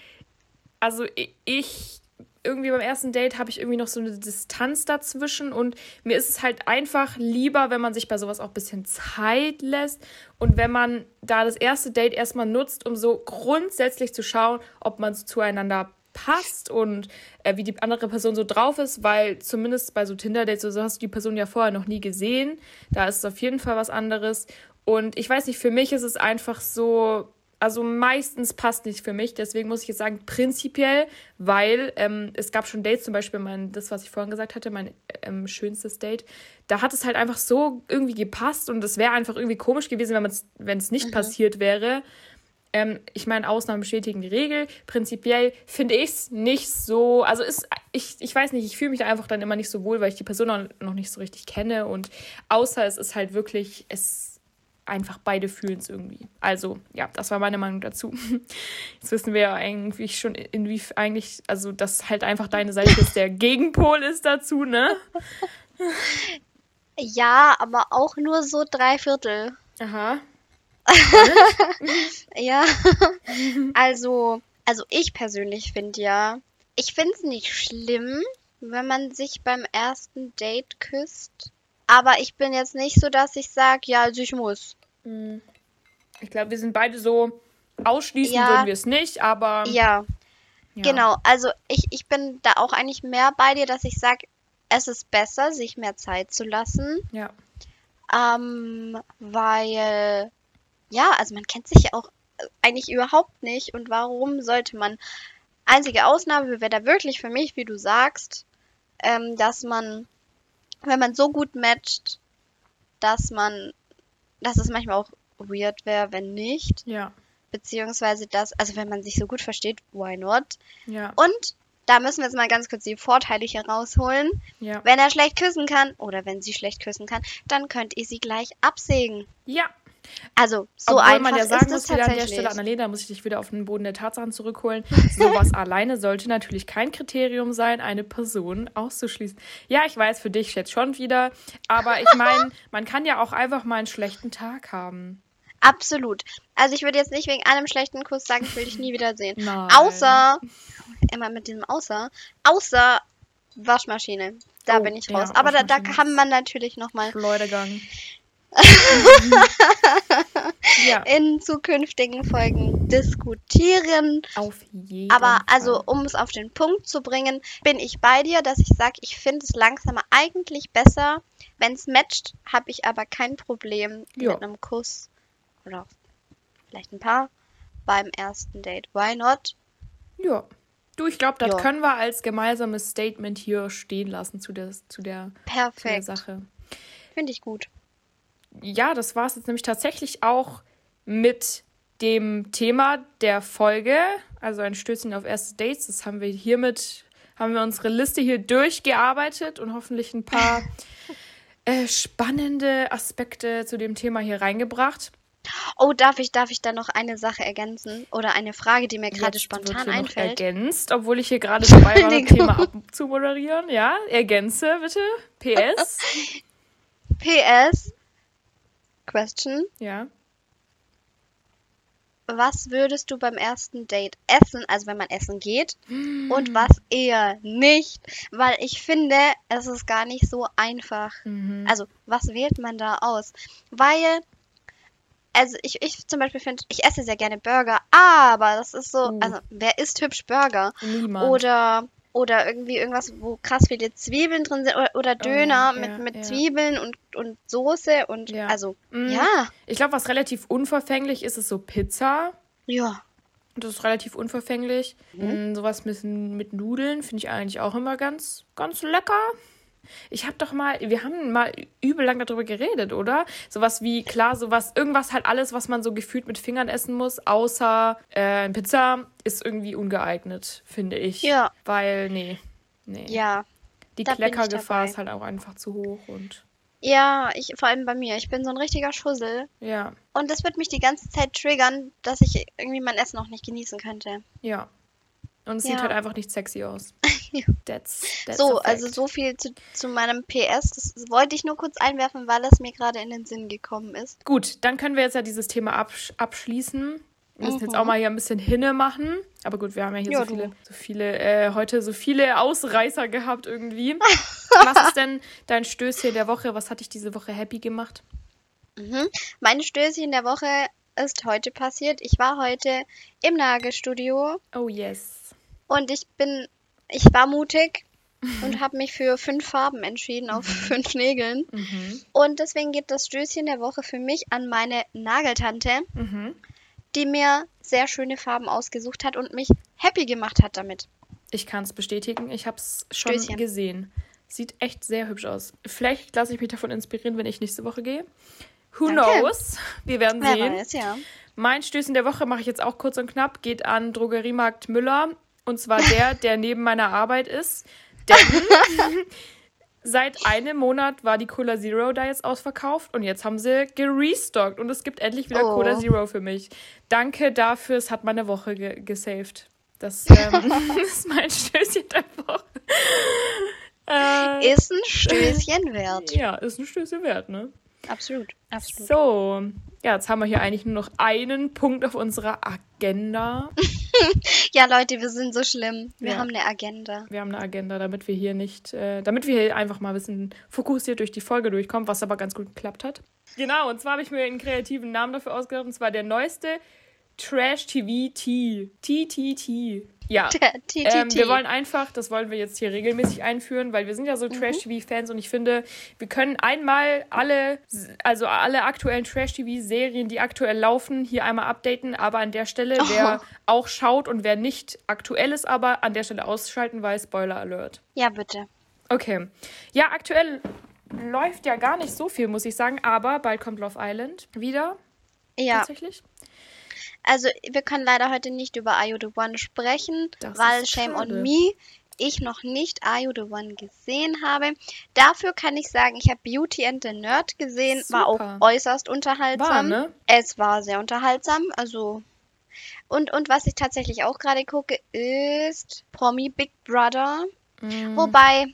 A: also ich irgendwie beim ersten Date habe ich irgendwie noch so eine Distanz dazwischen und mir ist es halt einfach lieber, wenn man sich bei sowas auch ein bisschen Zeit lässt und wenn man da das erste Date erstmal nutzt, um so grundsätzlich zu schauen, ob man zueinander passt und äh, wie die andere Person so drauf ist, weil zumindest bei so Tinder-Dates so hast du die Person ja vorher noch nie gesehen. Da ist es auf jeden Fall was anderes. Und ich weiß nicht, für mich ist es einfach so, also meistens passt nicht für mich. Deswegen muss ich jetzt sagen, prinzipiell, weil ähm, es gab schon Dates, zum Beispiel mein, das, was ich vorhin gesagt hatte, mein ähm, schönstes Date. Da hat es halt einfach so irgendwie gepasst und es wäre einfach irgendwie komisch gewesen, wenn es nicht mhm. passiert wäre. Ähm, ich meine, Ausnahmen bestätigen die Regel. Prinzipiell finde ich es nicht so. Also ist, ich, ich weiß nicht, ich fühle mich da einfach dann immer nicht so wohl, weil ich die Person noch, nicht so richtig kenne. Und außer es ist halt wirklich, es einfach beide fühlen es irgendwie. Also, ja, das war meine Meinung dazu. Jetzt wissen wir ja eigentlich schon, inwie eigentlich, also, dass halt einfach deine Seite jetzt der Gegenpol ist dazu, ne?
B: Ja, aber auch nur so drei Viertel.
A: Aha.
B: ja, also, also ich persönlich finde ja, ich finde es nicht schlimm, wenn man sich beim ersten Date küsst. Aber ich bin jetzt nicht so, dass ich sage, ja, also ich muss.
A: Hm. Ich glaube, wir sind beide so, ausschließen ja, würden wir es nicht, aber.
B: Ja. ja. Genau, also ich, ich bin da auch eigentlich mehr bei dir, dass ich sage, es ist besser, sich mehr Zeit zu lassen.
A: Ja.
B: Ähm, weil ja, also man kennt sich ja auch äh, eigentlich überhaupt nicht. Und warum sollte man. Einzige Ausnahme wäre da wirklich für mich, wie du sagst, ähm, dass man, wenn man so gut matcht, dass man, dass es manchmal auch weird wäre, wenn nicht.
A: Ja.
B: Beziehungsweise das, also wenn man sich so gut versteht, why not?
A: Ja.
B: Und da müssen wir jetzt mal ganz kurz die Vorteile hier rausholen.
A: Ja.
B: Wenn er schlecht küssen kann oder wenn sie schlecht küssen kann, dann könnt ihr sie gleich absägen.
A: Ja,
B: also, so
A: Obwohl
B: einfach
A: man ja sagen muss, wieder an der. Stelle, Annalena, da muss ich dich wieder auf den Boden der Tatsachen zurückholen. Sowas alleine sollte natürlich kein Kriterium sein, eine Person auszuschließen. Ja, ich weiß, für dich jetzt schon wieder. Aber ich meine, man kann ja auch einfach mal einen schlechten Tag haben.
B: Absolut. Also ich würde jetzt nicht wegen einem schlechten Kuss sagen, ich will dich nie wiedersehen.
A: Nein.
B: Außer, immer mit diesem Außer, außer Waschmaschine. Da
A: Oh,
B: bin ich
A: ja,
B: raus. Aber da, da kann man natürlich nochmal
A: Schleudergang. Ja,
B: in zukünftigen Folgen diskutieren.
A: auf jeden
B: Aber
A: Fall.
B: also, um es auf den Punkt zu bringen, bin ich bei dir, dass ich sage, ich finde es langsamer eigentlich besser. Wenn es matcht, habe ich aber kein Problem
A: Ja.
B: mit einem Kuss oder vielleicht ein paar beim ersten Date. Why not?
A: Ja. Du, ich glaube, das
B: Ja.
A: können wir als gemeinsames Statement hier stehen lassen zu der, zu der, zu der
B: Perfekt.
A: Sache.
B: Finde ich gut.
A: Ja, das war es jetzt nämlich tatsächlich auch mit dem Thema der Folge, also ein Stößchen auf erste Dates. Das haben wir hiermit, haben wir unsere Liste hier durchgearbeitet und hoffentlich ein paar äh, spannende Aspekte zu dem Thema hier reingebracht.
B: Oh, darf ich, darf ich da noch eine Sache ergänzen? Oder eine Frage, die mir gerade spontan einfällt?
A: ergänzt, obwohl ich hier gerade dabei war, das. Thema abzumoderieren. Ja, ergänze bitte. PS.
B: PS. Question.
A: Ja.
B: Was würdest du beim ersten Date essen, also wenn man essen geht,
A: Hm.
B: und was eher nicht? Weil ich finde, es ist gar nicht so einfach.
A: Mhm.
B: Also, was wählt man da aus? Weil, also ich, ich zum Beispiel finde, ich esse sehr gerne Burger, aber das ist so,
A: Uh.
B: also wer isst hübsch Burger?
A: Niemand.
B: Oder oder irgendwie irgendwas, wo krass viele Zwiebeln drin sind oder, oder Döner
A: Oh, ja,
B: mit, mit
A: ja.
B: Zwiebeln und, und Soße und
A: Ja.
B: also
A: Mhm.
B: ja,
A: Ich glaube, was relativ unverfänglich ist, ist so Pizza.
B: ja.
A: Das ist relativ unverfänglich.
B: Mhm.
A: Mm, sowas mit, mit Nudeln finde ich eigentlich auch immer ganz, ganz lecker. Ich habe doch mal, wir haben mal übel lang darüber geredet, oder? Sowas wie, klar, sowas, irgendwas halt alles, was man so gefühlt mit Fingern essen muss, außer äh, Pizza, ist irgendwie ungeeignet, finde ich.
B: Ja.
A: Weil, nee, nee.
B: Ja,
A: Die Kleckergefahr ist halt auch einfach zu hoch und
B: ja, ich vor allem bei mir, ich bin so ein richtiger Schussel
A: ja,
B: und das wird mich die ganze Zeit triggern, dass ich irgendwie mein Essen auch nicht genießen könnte.
A: ja. Und es
B: Ja.
A: sieht halt einfach nicht sexy aus. That's, that's
B: So, also so viel zu, zu meinem PS. Das wollte ich nur kurz einwerfen, weil es mir gerade in den Sinn gekommen ist.
A: Gut, dann können wir jetzt ja dieses Thema absch abschließen. Wir müssen jetzt
B: Mhm.
A: auch mal hier ein bisschen hinne machen. Aber gut, wir haben ja hier
B: Ja,
A: so viele, so viele, äh, heute so viele Ausreißer gehabt irgendwie. Was ist denn dein Stößchen der Woche? Was hat dich diese Woche happy gemacht?
B: Mhm. Mein Stößchen der Woche ist heute passiert. Ich war heute im Nagelstudio
A: Oh yes.
B: und ich bin, ich war mutig und habe mich für fünf Farben entschieden auf fünf Nägeln.
A: Mhm.
B: Und deswegen geht das Stößchen der Woche für mich an meine Nageltante,
A: Mhm.
B: die mir sehr schöne Farben ausgesucht hat und mich happy gemacht hat damit.
A: Ich kann es bestätigen. Ich habe es schon
B: Stößchen.
A: gesehen. Sieht echt sehr hübsch aus. Vielleicht lasse ich mich davon inspirieren, wenn ich nächste Woche gehe. Who
B: Danke.
A: knows? Wir werden
B: Wer
A: sehen.
B: weiß, ja.
A: Mein Stößchen der Woche mache ich jetzt auch kurz und knapp, geht an Drogeriemarkt Müller. Und zwar der, der neben meiner Arbeit ist. Denn seit einem Monat war die Cola Zero da jetzt ausverkauft und jetzt haben sie gerestockt und es gibt endlich wieder
B: Oh.
A: Cola Zero für mich. Danke dafür, es hat meine Woche ge gesaved. Das ähm, ist mein Stößchen der Woche. Äh,
B: Ist ein Stößchen wert.
A: ja, ist ein Stößchen wert, ne?
B: Absolut, absolut.
A: So, ja, jetzt haben wir hier eigentlich nur noch einen Punkt auf unserer Agenda.
B: Ja, Leute, wir sind so schlimm. Wir
A: Ja.
B: haben eine Agenda.
A: Wir haben eine Agenda, damit wir hier nicht, äh, damit wir hier einfach mal ein bisschen fokussiert durch die Folge durchkommen, was aber ganz gut geklappt hat. Genau, und zwar habe ich mir einen kreativen Namen dafür ausgedacht, und zwar der neueste Trash TV T. TTT. Ja.
B: Der TTT.
A: Ähm, wir wollen einfach, das wollen wir jetzt hier regelmäßig einführen, weil wir sind ja so
B: Mhm.
A: Trash-TV-Fans und ich finde, wir können einmal alle, also alle aktuellen Trash-TV-Serien, die aktuell laufen, hier einmal updaten, aber an der Stelle, wer
B: Oh.
A: auch schaut und wer nicht aktuell ist, aber an der Stelle ausschalten, weil Spoiler Alert.
B: ja, bitte.
A: Okay. Ja, aktuell läuft ja gar nicht so viel, muss ich sagen, aber bald kommt Love Island wieder,
B: Ja,
A: tatsächlich.
B: Also wir können leider heute nicht über Are You The One sprechen,
A: Das
B: weil Shame
A: schade.
B: on Me ich noch nicht Are You The One gesehen habe. Dafür kann ich sagen, ich habe Beauty and the Nerd gesehen, war auch
A: Super.
B: äußerst unterhaltsam.
A: War, ne?
B: Es war sehr unterhaltsam, also und und was ich tatsächlich auch gerade gucke ist Promi Big Brother,
A: Mm.
B: wobei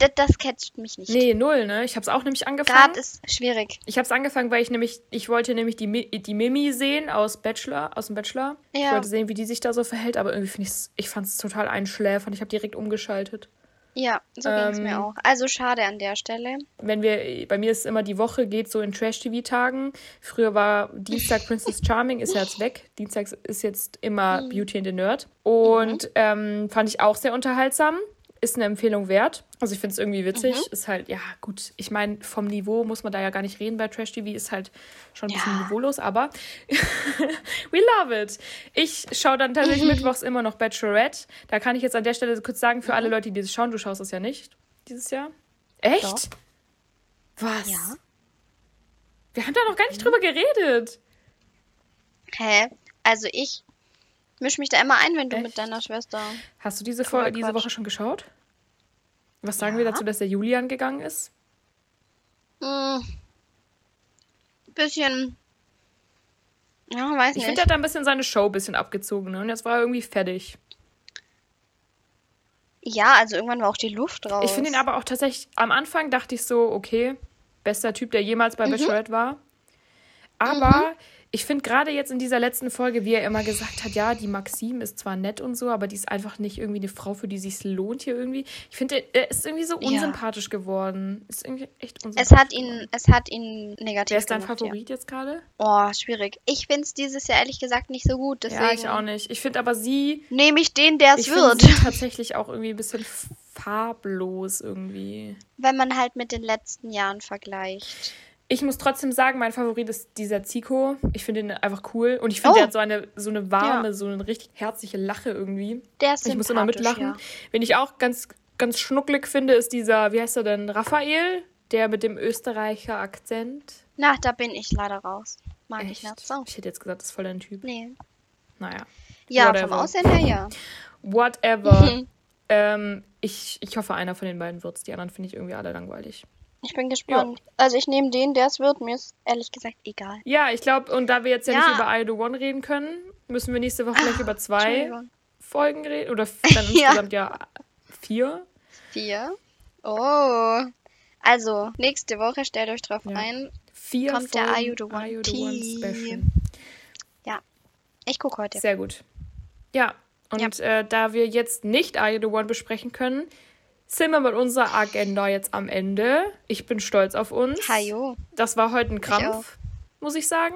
B: das, das catcht mich nicht.
A: Nee, null, ne? Ich habe es auch nämlich angefangen.
B: Gerade ist schwierig.
A: Ich habe es angefangen, weil ich nämlich, ich wollte nämlich die, Mi- die Mimi sehen aus Bachelor, aus dem Bachelor. Ich
B: Ja.
A: wollte sehen, wie die sich da so verhält, aber irgendwie finde ich ich fand es total einschläfernd. Ich habe direkt umgeschaltet.
B: Ja, so ging es
A: Ähm,
B: mir auch. Also schade an der Stelle.
A: Wenn wir, bei mir ist immer die Woche geht so in Trash-TV-Tagen. Früher war Dienstag Princess Charming, ist ja jetzt weg. Dienstags ist jetzt immer Beauty and the Nerd. Und ähm, fand ich auch sehr unterhaltsam. Ist eine Empfehlung wert. Also ich finde es irgendwie witzig. Ist halt, ja gut, ich meine, vom Niveau muss man da ja gar nicht reden bei Trash TV. Ist halt schon ein bisschen
B: Ja.
A: niveaulos, aber we love it. Ich schaue dann tatsächlich mittwochs immer noch Bachelorette. Da kann ich jetzt an der Stelle kurz sagen, für alle Leute, die das schauen, du schaust das ja nicht dieses Jahr. Echt?
B: Doch.
A: Was?
B: Ja.
A: Wir haben da noch gar nicht drüber geredet.
B: Hä? Also ich misch mich da immer ein, wenn du
A: Echt?
B: mit deiner Schwester.
A: Hast du diese, Folge, diese. Woche schon geschaut? Was sagen
B: Ja.
A: wir dazu, dass der Julian gegangen ist?
B: Hm, bisschen. Ja, weiß
A: Ich
B: nicht.
A: finde, er hat da ein bisschen seine Show ein bisschen abgezogen. Ne? Und jetzt war er irgendwie fertig.
B: ja, also irgendwann war auch die Luft raus.
A: Ich finde ihn aber auch tatsächlich, am Anfang dachte ich so, okay, bester Typ, der jemals bei Bachelorette war. Aber ich finde gerade jetzt in dieser letzten Folge, wie er immer gesagt hat, ja, die Maxime ist zwar nett und so, aber die ist einfach nicht irgendwie eine Frau, für die sich lohnt hier irgendwie. Ich finde, er ist irgendwie so
B: Ja.
A: unsympathisch geworden. Ist irgendwie echt
B: Es
A: unsympathisch.
B: hat ihn, es hat ihn negativ
A: Wer ist dein
B: gemacht,
A: Favorit jetzt gerade?
B: Ja. Oh, schwierig. Ich finde es dieses Jahr ehrlich gesagt nicht so gut. Deswegen
A: Ja, ich auch nicht. Ich finde aber sie,
B: nehme ich den, der es
A: ich finde
B: wird.
A: sie tatsächlich auch irgendwie ein bisschen farblos irgendwie.
B: Wenn man halt mit den letzten Jahren vergleicht.
A: Ich muss trotzdem sagen, mein Favorit ist dieser Zico. Ich finde ihn einfach cool. Und ich finde,
B: Oh.
A: der hat so eine, so eine warme,
B: Ja.
A: so eine richtig herzliche Lache irgendwie.
B: Der ist
A: Ich muss immer mitlachen.
B: Ja.
A: Wen ich auch ganz, ganz schnucklig finde, ist dieser, wie heißt er denn, Raphael, der mit dem Österreicher Akzent.
B: Na, da bin ich leider raus. Mag ich
A: Echt?
B: nicht so.
A: Ich hätte jetzt gesagt, das ist voll dein Typ.
B: Nee.
A: Naja.
B: Ja,
A: Whatever.
B: vom Aussehen her ja.
A: Whatever. ähm, ich, ich hoffe, einer von den beiden wird's. Die anderen finde ich irgendwie alle langweilig.
B: Ich bin gespannt. Also ich nehme den, der es wird. Mir ist ehrlich gesagt egal.
A: Ja, ich glaube, und da wir jetzt ja,
B: Ja.
A: nicht über I Do One reden können, müssen wir nächste Woche vielleicht über zwei. Folgen reden. Oder dann
B: Ja.
A: insgesamt ja Vier.
B: Vier. Oh. Also, nächste Woche, stellt euch drauf
A: Ja.
B: ein.
A: Vier
B: Kommt der
A: Folgen
B: Are You the One
A: You the One. Special.
B: Ich gucke heute.
A: Sehr gut. Ja, und Äh, da wir jetzt nicht You the One besprechen können, sind wir mit unserer Agenda jetzt am Ende. Ich bin stolz auf uns.
B: Hajo.
A: Das war heute ein. Krampf, muss ich sagen.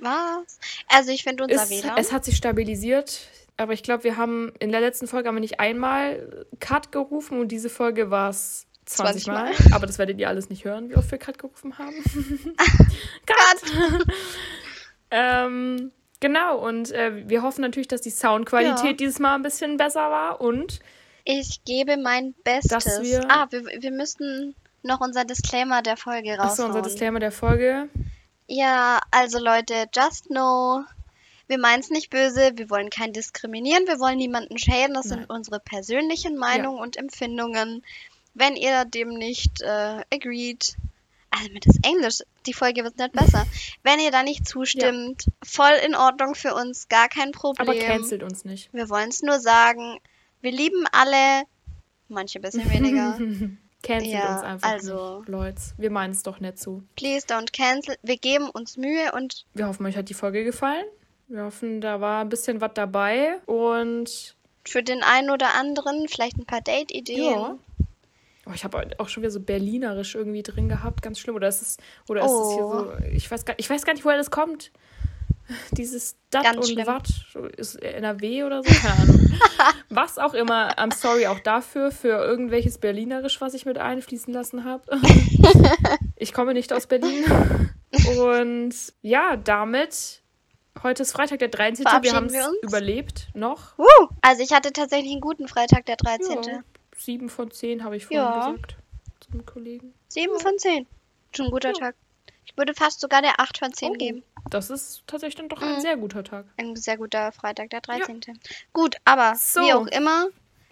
B: Was? Also, ich finde unser
A: Es,
B: WLAN.
A: es hat sich stabilisiert, aber ich glaube, wir haben in der letzten Folge haben wir nicht einmal Cut gerufen und diese Folge war es 20
B: 20
A: Mal.
B: Mal.
A: Aber das werdet ihr alles nicht hören, wie oft wir Cut gerufen haben.
B: Cut.
A: Ähm, genau, und äh, wir hoffen natürlich, dass die Soundqualität
B: Ja.
A: dieses Mal ein bisschen besser war und
B: Ich gebe mein Bestes.
A: Dass wir-
B: ah, wir, wir müssten noch unser Disclaimer der Folge
A: Achso,
B: raushauen.
A: unser Disclaimer der Folge.
B: Ja, also Leute, just know, wir meinen es nicht böse, wir wollen kein diskriminieren, wir wollen niemanden schäden, das
A: Nein.
B: sind unsere persönlichen Meinungen und Empfindungen. Wenn ihr dem nicht äh, agreed, also mit das Englisch, die Folge wird nicht besser. Wenn ihr da nicht zustimmt, voll in Ordnung für uns, gar kein Problem.
A: Aber cancelt uns nicht.
B: Wir wollen es nur sagen, wir lieben alle, manche ein bisschen weniger.
A: cancelt
B: Ja,
A: uns einfach
B: also-
A: nicht, Leute. Wir meinen es doch nicht so.
B: Please don't cancel. Wir geben uns Mühe und
A: Wir hoffen, euch hat die Folge gefallen. Wir hoffen, da war ein bisschen was dabei. Und
B: für den einen oder anderen vielleicht ein paar Date-Ideen.
A: ja. Oh, ich habe auch schon wieder so berlinerisch irgendwie drin gehabt, ganz schlimm. Oder ist es, oder ist es hier
B: Oh.
A: so, ich weiß, gar, ich weiß gar nicht, woher das kommt. Dieses Dat und. Watt ist NRW oder so, keine Ahnung. was auch immer. I'm sorry auch dafür, für irgendwelches Berlinerisch, was ich mit einfließen lassen habe. ich komme nicht aus Berlin. Und ja, damit, heute ist Freitag der 13. Wir haben es überlebt noch.
B: Woo! Also ich hatte tatsächlich einen guten Freitag, der 13.
A: Ja, sieben von zehn habe ich vorhin
B: Ja.
A: gesagt. Zum Kollegen.
B: 7 von 10. Schon ein guter Tag. Ich würde fast sogar der 8 von 10
A: Oh.
B: geben.
A: Das ist tatsächlich dann doch
B: Mhm.
A: ein sehr guter Tag.
B: Ein sehr guter Freitag, der 13. Gut, aber
A: So.
B: wie auch immer,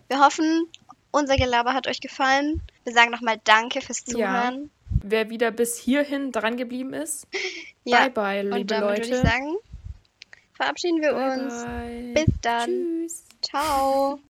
B: wir hoffen, unser Gelaber hat euch gefallen. Wir sagen nochmal Danke fürs
A: Ja.
B: Zuhören.
A: Wer wieder bis hierhin dran geblieben ist,
B: Ja.
A: bye bye, liebe
B: Und damit
A: Leute.
B: würde ich sagen, verabschieden wir
A: bye
B: uns.
A: bye.
B: Bis dann.
A: Tschüss.
B: Ciao.